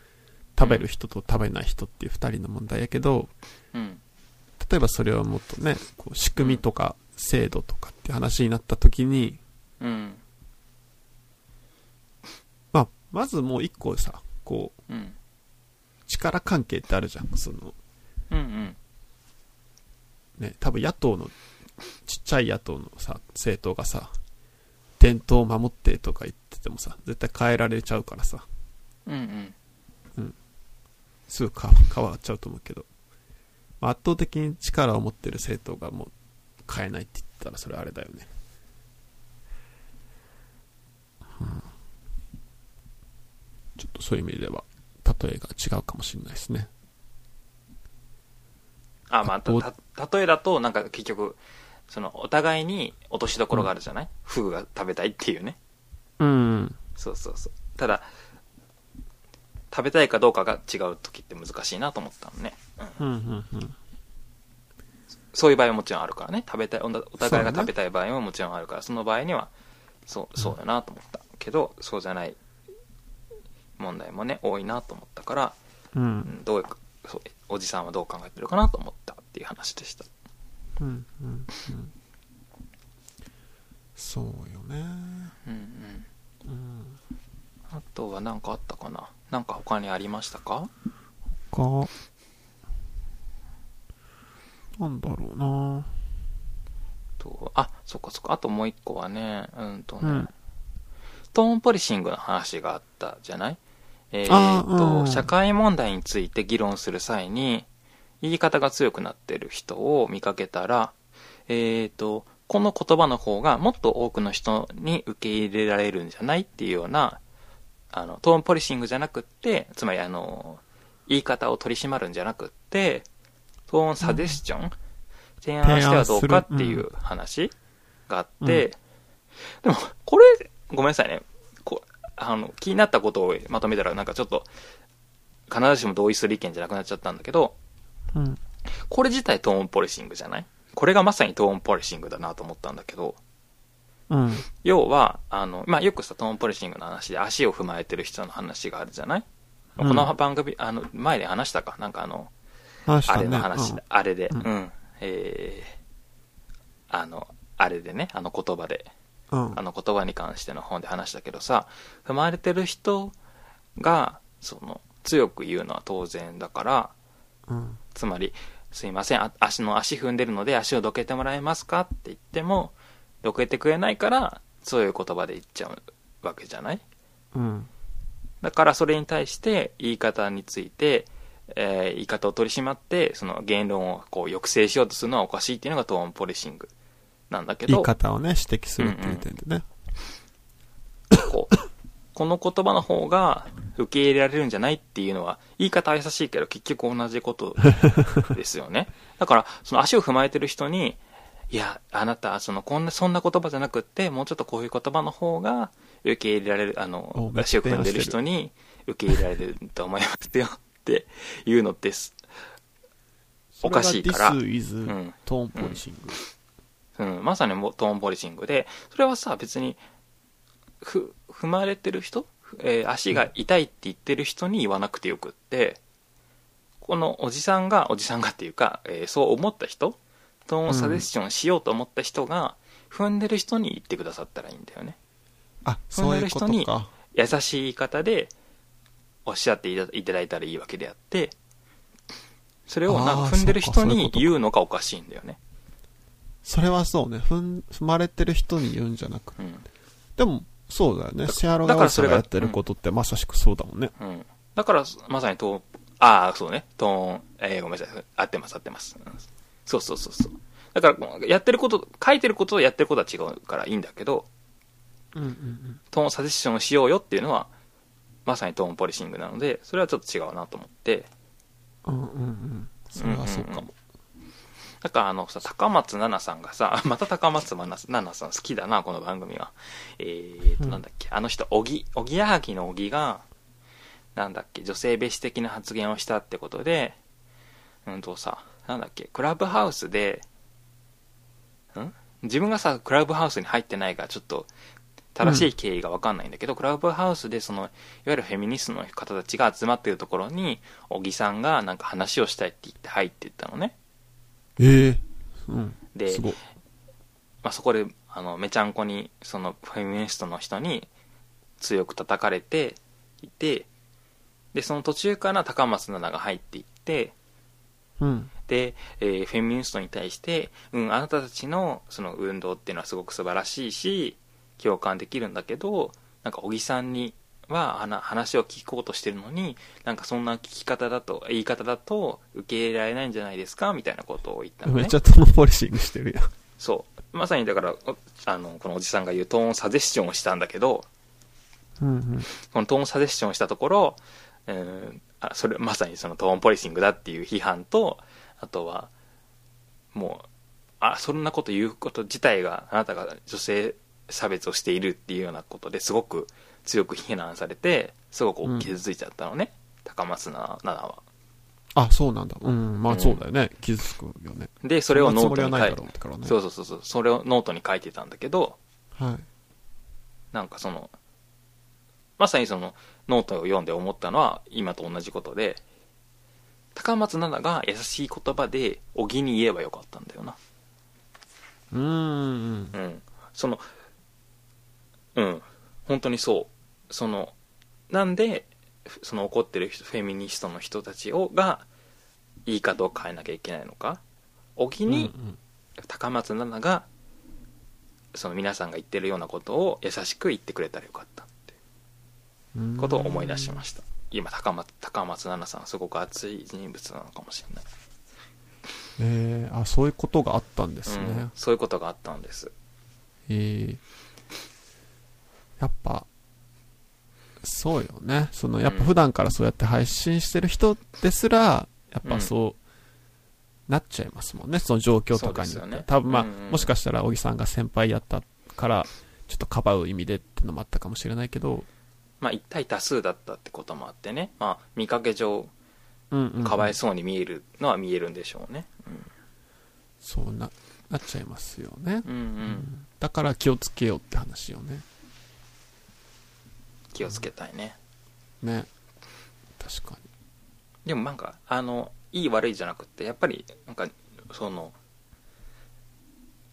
食べる人と食べない人っていう二人の問題やけど、うん。例えばそれをもっとね、こう仕組みとか制度とかって話になった時に、うんま、ずもう一個さ、こう、うん力関係ってあるじゃん。その、うんうんね、多分野党の、ちっちゃい野党のさ、政党がさ、伝統を守ってとか言っててもさ、絶対変えられちゃうからさ、うんうんすぐ変わっちゃうと思うけど、圧倒的に力を持ってる政党がもう変えないって言ったらそれあれだよね。うんちょっとそういう意味では、例えが違うかもしれないですね。あまあた例えだとなんか結局そのお互いに落としどころがあるじゃない、フグが食べたいっていうね。うん。そうそうそう。ただ食べたいかどうかが違う時って難しいなと思ったのね、うん。うん、うん、うん。そういう場合はもちろんあるからね。食べたいおお互いが食べたい場合ももちろんあるからその場合にはそうそうだなと思ったけどそうじゃない問題もね多いなと思ったから、う。うんんどうそうおじさんはどう考えてるかなと思ったっていう話でした。うん、うん、うん。そうよね。うんうん。うん。あとは何かあったかな？なんか他にありましたか？か、なんだろうな。とあそっかそっか。あともう一個はねうんとね、うん。トーンポリシングの話があったじゃない？えあーーっと、うん。社会問題について議論する際に言い方が強くなってる人を見かけたらえーっとこの言葉の方がもっと多くの人に受け入れられるんじゃないっていうようなあのトーンポリシングじゃなくってつまりあの言い方を取り締まるんじゃなくってトーンサデスチョン、提案してはどうかっていう話があって、でもこれごめんなさいね。こあの気になったことをまとめたらなんかちょっと必ずしも同意する意見じゃなくなっちゃったんだけどうん。これ自体トーンポリシングじゃない？これがまさにトーンポリシングだなと思ったんだけどうん。要はあの、まあ、よくさトーンポリシングの話で足を踏まれてる人の話があるじゃない、うん。この番組あの前で話したか？なんかあのね。れの話、うん。あれで、ううんん、えー、あの、あれでね、あの言葉で、うんあの言葉に関しての本で話したけどさ、踏まれてる人が、その、強く言うのは当然だから、うん。つまり、すいません、あ足の足踏んでるので足をどけてもらえますか？って言っても、どけてくれないから、そういう言葉で言っちゃうわけじゃない？うん。だからそれに対して言い方について、えー言い方を取り締まってその言論をこう抑制しようとするのはおかしいっていうのがトーンポリシングなんだけ言いど方をね、指摘するっていう点でね。こうこの言葉の方が受け入れられるんじゃないっていうのは言い方は優しいけど結局同じことですよね。だからその足を踏まれてる人にいやあなたそのこんなそんな言葉じゃなくってもうちょっとこういう言葉の方が受け入れられるあの足を踏んでる人に受け入れられると思いますよ。っていうのです。おかしいから。それが This is ん。トーンポリシング。うん、まさにトーンポリシングで、それはさ、別に、ふ、踏まれてる人、えー足が痛いって言ってる人に言わなくてよくって、このおじさんが、おじさんがっていうか、えーそう思った人、トーンサディションしようと思った人が、踏んでる人に言ってくださったらいいんだよね。あ、そういうことか。優しい言い方で、おっしゃっていただいたらいいわけであって、それをな踏んでる人に言うのがおかしいんだよね。それはそうね。踏ん、踏まれてる人に言うんじゃなくうん。でも、そうだよね。だシェアロだからそれがガーさんがやってることってまさしくそうだもんね。うん。だから、まさにトーン、ああ、そうね、トーン、えーごめんなさい、合ってます、合ってます。うんそうそうそうそう。だから、やってること、書いてることとやってることは違うからいいんだけど、うんうんうん。トーンサジェッションをしようよっていうのは、まさにトーンポリシングなので、それはちょっと違うなと思って、うんうんうん。それはそうかも。だからあのさ、高松菜奈さんがさ、また高松菜奈さん好きだな、この番組は。えーと、うんなんだっけ、あの人、おぎ、おぎやはぎのおぎが、なんだっけ、女性蔑視的な発言をしたってことで、うんとさ、なんだっけ、クラブハウスで、ん？自分がさ、クラブハウスに入ってないから、ちょっと、正しい経緯がわかんないんだけど、クラブハウスでその、いわゆるフェミニストの方たちが集まってるところに、小木さんがなんか話をしたいって言って入っていったのね。ええうん。で。まあ、そこであのめちゃんこにそのフェミニストの人に強く叩かれていてでその途中から高松菜奈が入っていってうん。で、えーフェミニストに対して、うん、あなたたちのその運動っていうのはすごく素晴らしいし共感できるんだけどなんか小木さんには話話を聞こうとしてるのになんかそんな聞き方だと言い方だと受け入れられないんじゃないですかみたいなことを言ったのねめっちゃトーンポリシングしてるやん。そうまさにだからおあのこのおじさんが言うトーンサジェッションをしたんだけどうんうん。このトーンサジェッションをしたところ、うん、あそれまさにそのトーンポリシングだっていう批判とあとはもうあそんなこと言うこと自体があなたが女性差別をしているっていうようなことですごく強く非難されてすごく傷ついちゃったのね、高松菜奈はあ、そうなんだ。うん。まうんあそうだよね。傷つくよね。でそれをノートに書いてろうってからね。そうそうそうそうそれをノートに書いてたんだけどはい。なんかそのまさにそのノートを読んで思ったのは今と同じことで高松菜奈が優しい言葉で小木に言えばよかったんだよなうーん。うんそのうん。本当にそう。そのなんでその怒ってる人フェミニストの人たちをが言い方を変えなきゃいけないのか。小木にうん高松菜奈がその皆さんが言ってるようなことを優しく言ってくれたらよかったってう。んことを思い出しました。今高松高松菜奈さんはすごく熱い人物なのかもしれない、えー、あ、そういうことがあったんですね。うん、そういうことがあったんです。えー、やっぱ、そうよね。その、やっぱ普段からそうやって配信してる人ですら、やっぱそう、なっちゃいますもんね。その状況とかにね。多分まあ、うんうんもしかしたら、小木さんが先輩やったから、ちょっとかばう意味でってのもあったかもしれないけど、まあ一対多数だったってこともあってね。まあ見かけ上うんうんうん。かわいそうに見えるのは見えるんでしょうね。そうな、なっちゃいますよね。うんうん、うん、だから気をつけようって話よね。気をつけたいねね。確かに。でもなんかあのいい悪いじゃなくてやっぱりなんかその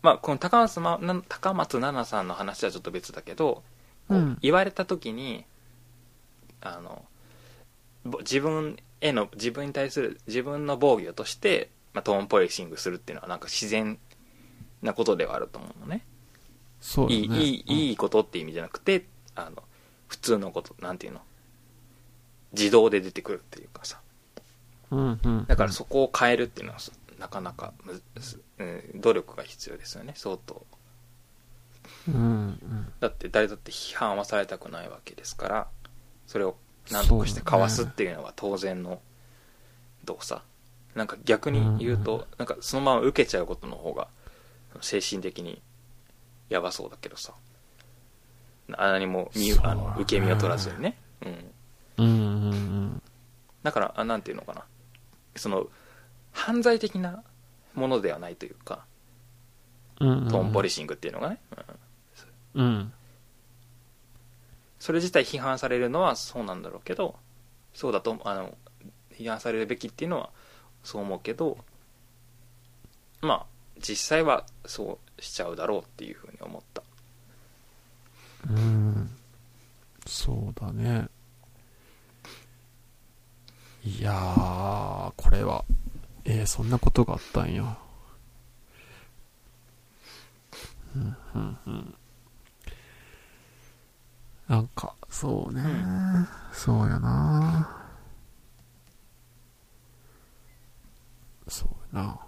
まあこの高松,、ま、な高松菜奈さんの話はちょっと別だけど、こううん言われた時にあのぼ自分への自分に対する自分の防御として、まあ、トーンポリシングするっていうのはなんか自然なことではあると思うのねそうよね。いいいいうんいいことっていう意味じゃなくてあの普通のことなんていうの？自動で出てくるっていうかさ。うんうん。だからそこを変えるっていうのはそなかなかむず、うん、努力が必要ですよね。相当。うんうん。だって誰だって批判はされたくないわけですからそれを何とかしてかわすっていうのが当然の動作。なんか逆に言うと、なんかそのまま受けちゃうことの方が精神的にやばそうだけどさ何も見あの受け身を取らずにね、うん、うんうんうん。だからあなんていうのかな。その犯罪的なものではないというかうんうんうん。トーンポリシングっていうのがね、うん。うん。それ自体批判されるのはそうなんだろうけどそうだとあの批判されるべきっていうのはそう思うけどまあ実際はそうしちゃうだろうっていうふうに思ったうん。そうだね。いやー、これは、えー、そんなことがあったんや。うん、うん、うん。なんか、そうね。そうやなそうやな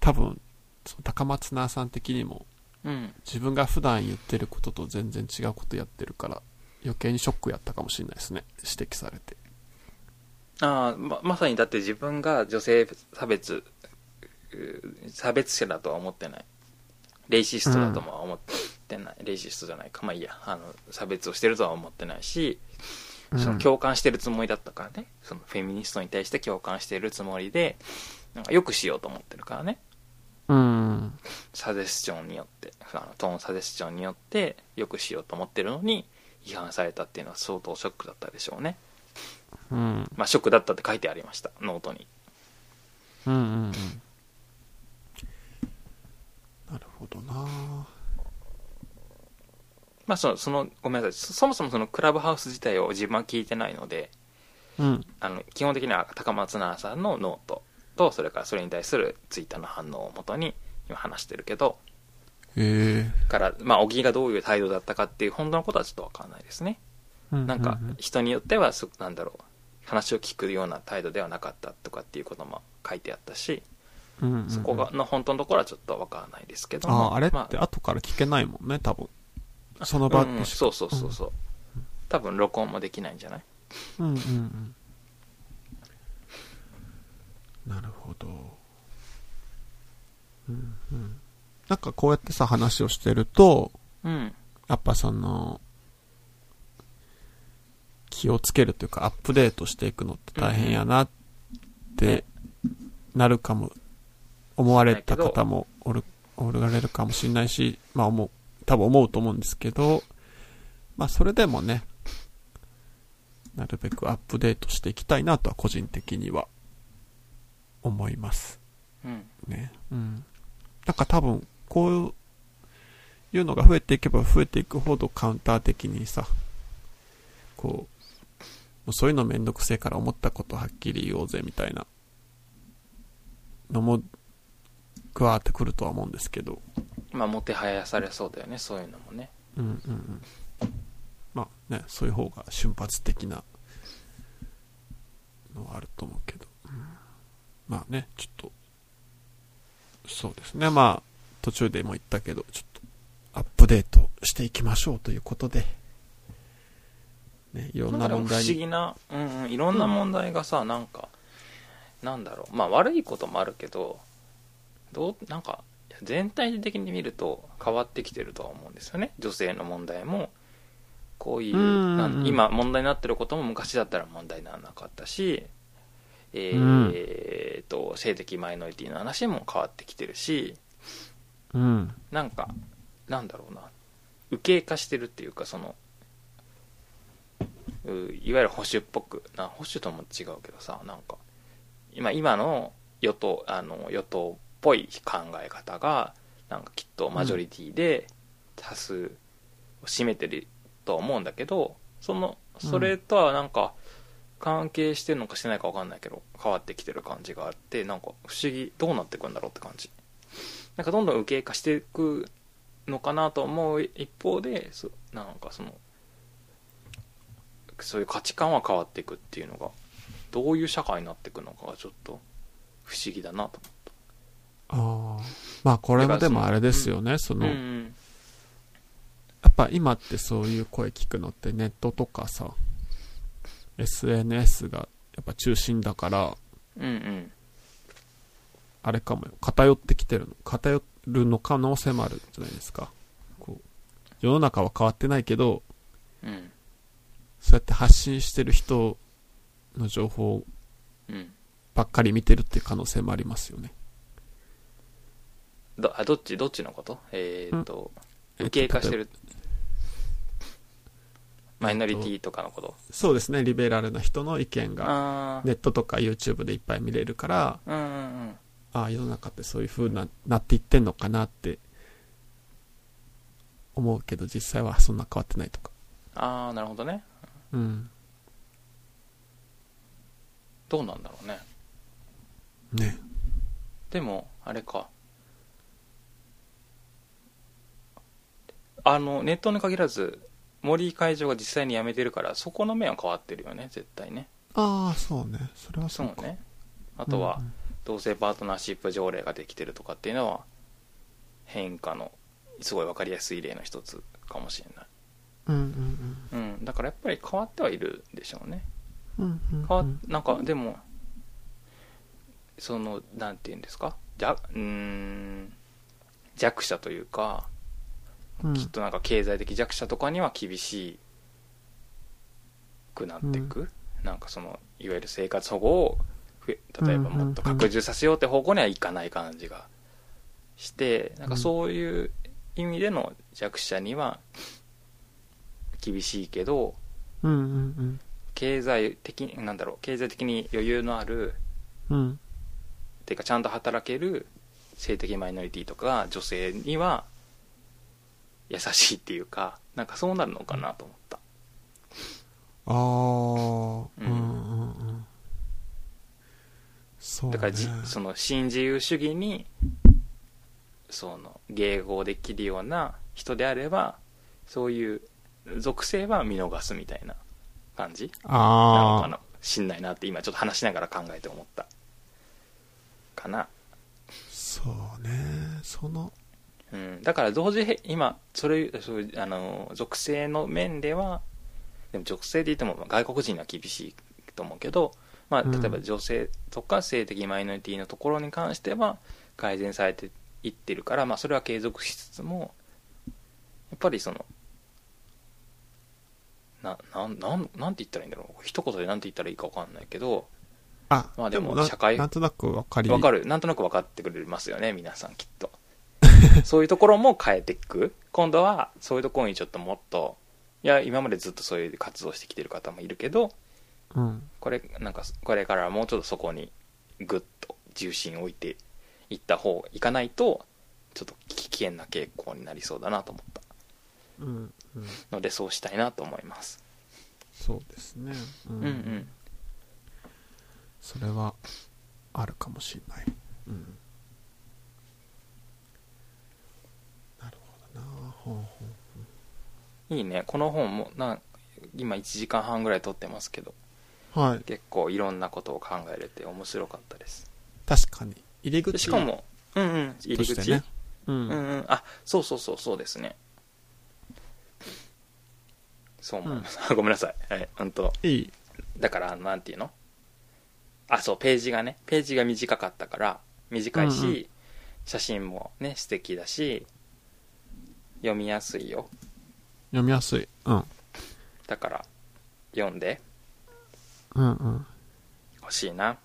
多分、その高松菜さん的にも、うん。自分が普段言ってることと全然違うことやってるから余計にショックやったかもしれないですね。指摘されて。ああままさにだって自分が女性差別う差別者だとは思ってない。レイシストだとも思ってない、レイシストじゃないか。まあいいや。あの差別をしてるとは思ってないしその共感してるつもりだったからね、そのフェミニストに対して共感してるつもりでなんかよくしようと思ってるからねうん。サジェスチョンによってあのトーンサジェスチョンによってよくしようと思ってるのに批判されたっていうのは相当ショックだったでしょうね。うん。まあショックだったって書いてありました。ノートに。うんうんうん。なるほどな。まあそのそのごめんなさい。そそもそもそのクラブハウス自体を自分は聞いてないのでうん。あの基本的には高松菜奈さんのノートとそれからそれに対するツイッターの反応をもとに今話してるけどえから、まあ、小木がどういう態度だったかっていう本当のことはちょっとわかんないですね。えなんか、人によってはす、なんだろう、話を聞くような態度ではなかったとかっていうことも書いてあったし、うんうんうんそこが、の本当のところはちょっとわからないですけどあも。あ、あれっまて後から聞けないもんね、多分。その場うんでしかそうそうそうそう。多分録音もできないんじゃない？うんうんうん。なるほど。うんうん。なんかこうやってさ、話をしてると、うん。やっぱその、気をつけるというか、アップデートしていくのって大変やなってなるかも、思われた方もおる、おられるかもしれないし、まあ思う、多分思うと思うんですけど、まあそれでもね、なるべくアップデートしていきたいなとは個人的には思います。うん。ね。うん。なんか多分、こういうのが増えていけば増えていくほどカウンター的にさ、こう、もうそういうのめんどくせえから思ったことはっきり言おうぜみたいなのも、加わってくるとは思うんですけど、まあ、もてはやされそうだよね、そういうのもね。うんうんうん。まあね、そういう方が瞬発的なのはあると思うけど。うんまあね、ちょっと、そうですね。まあ、途中でも言ったけど、ちょっとアップデートしていきましょうということで、ね、いろんななんかでも不思。議な、うんうん、いろんな問題がさ、なんか、なんだろう、まあ悪いこともあるけど、どう、なんか、全体的に見ると変わってきてるとは思うんですよね。女性の問題も、こういう、今問題になってることも昔だったら問題にならなかったし、えうんーと、性的マイノリティの話も変わってきてるし、うん。なんか、なんだろうな、右傾化してるっていうか、その、ういわゆる保守っぽく、な保守とも違うけどさ、なんか、今、今の与党、あの、与党っぽい考え方が、なんかきっとマジョリティで多数を占めてるとは思うんだけど、その、それとはなんか、関係してるのかしてないか分かんないけど、変わってきてる感じがあって、なんか不思議、どうなってくんだろうって感じ。なんかどんどん右傾化していくのかなと思う一方でそなんかそのそういう価値観は変わっていくっていうのがどういう社会になっていくのかがちょっと不思議だなとああ。まあこれはでもあれですよね、その、思う、うんやっぱ今ってそういう声聞くのってネットとかさ、SNS がやっぱ中心だから、うんうんあれかもよ。偏ってきてるの。偏るの可能性もあるじゃないですか。こう。世の中は変わってないけど、うんそうやって発信してる人の情報うんばっかり見てるっていう可能性もありますよね。どあどっちどっちのこと？えーっとえっと右傾化してるマイノリティとかのこと？ばそうですね。リベラルな人の意見がネットとか YouTube でいっぱい見れるから、うんうんうんああ、世の中ってそういう風な、なっていってんのかなって思うけど、実際はそんな変わってないとか。ああなるほどねうん。どうなんだろうねね。でもあれかあのネットに限らず森会長が実際に辞めてるからそこの面は変わってるよね絶対ね。ああ、そうね。それはそか。そううね。あとはうん同性パートナーシップ条例ができてるとかっていうのは変化のすごい分かりやすい例の一つかもしれない。うんうんうん。だからやっぱり変わってはいるでしょうね。うん。うんうんうん。変わなんかでもそのなんて言うんですか？じゃうーん弱者というかうんきっとなんか経済的弱者とかには厳しくなっていく、なんかそのいわゆる生活保護を例えばもっと拡充させようって方向にはいかない感じがしてなんかそういう意味での弱者には厳しいけどうんうん経済的になんだろう経済的に余裕のあるうん。うん。っていうかちゃんと働ける性的マイノリティとか女性には優しいっていうかなんかそうなるのかなと思ったああ、うんうんうんうん。そうね。だからじ、その新自由主義にその迎合できるような人であればそういう属性は見逃すみたいな感じなの。かなしんないなって今ちょっと話しながら考えて思ったかなそうね。その、うん、だから同時へ今それそあの属性の面ではでも属性で言っても外国人には厳しいと思うけど、まあ、うん。例えば女性とか性的マイノリティのところに関しては改善されていってるから、まあ、それは継続しつつもやっぱりそのななんなんなんて言ったらいいんだろう。一言でなんて言ったらいいか分かんないけどあ、まあでもな社会なんとなくわかり分かる。なんとなく分かってくれますよね皆さんきっと そういうところも変えていく今度はそういうところにちょっともっといや今までずっとそういう活動してきてる方もいるけどうん。これなんかこれからはもうちょっとそこにグッと重心を置いていった方がいかないとちょっと危険な傾向になりそうだなと思ったうん。うん。のでそうしたいなと思いますそうですね。ううんうんそれは、あるかもしれない。うん。なるほどなほうほういいね。この本もなん今1時間半ぐらい撮ってますけど。はい。結構いろんなことを考えれて面白かったです。確かに。入りで口しかもうんうん。入り口、ね。う。うんんうん。あそうそうそうそうですね。そう思います、ごめんなさい。はい本当いい。だからなんていうの？あそうページがね。ページが短かったから短いし、うんう写真もね素敵だし読みやすいよ読みやすい。うん。だから読んでうんうん。ほしいな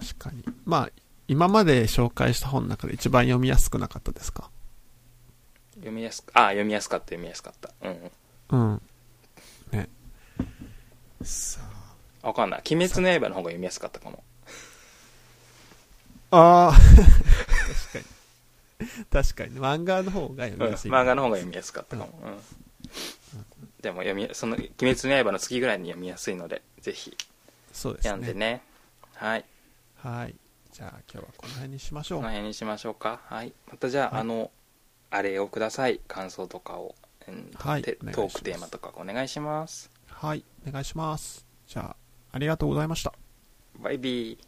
確かに。まあ、今まで紹介した本の中で一番読みやすくなかったですか？読みやすくあ読みやすかった読みやすかったうんうんうん。ね。さわかんない鬼滅の刃の方が読みやすかったかもあ。ああ。確かに。確かに。漫画の方が読うんみやすい。漫画の方が読みやすかったかも、うんでも読みその「鬼滅の刃」の次ぐらいに読みやすいのでぜひそうですね。読んでねはいはい。じゃあ今日はこの辺にしましょう。この辺にしましょうかはいまたじゃあ、はいあのあれをください感想とかを、うんてはいトークテーマとかお願いしますはい。お願いします。じゃあ、ありがとうございました。バイビー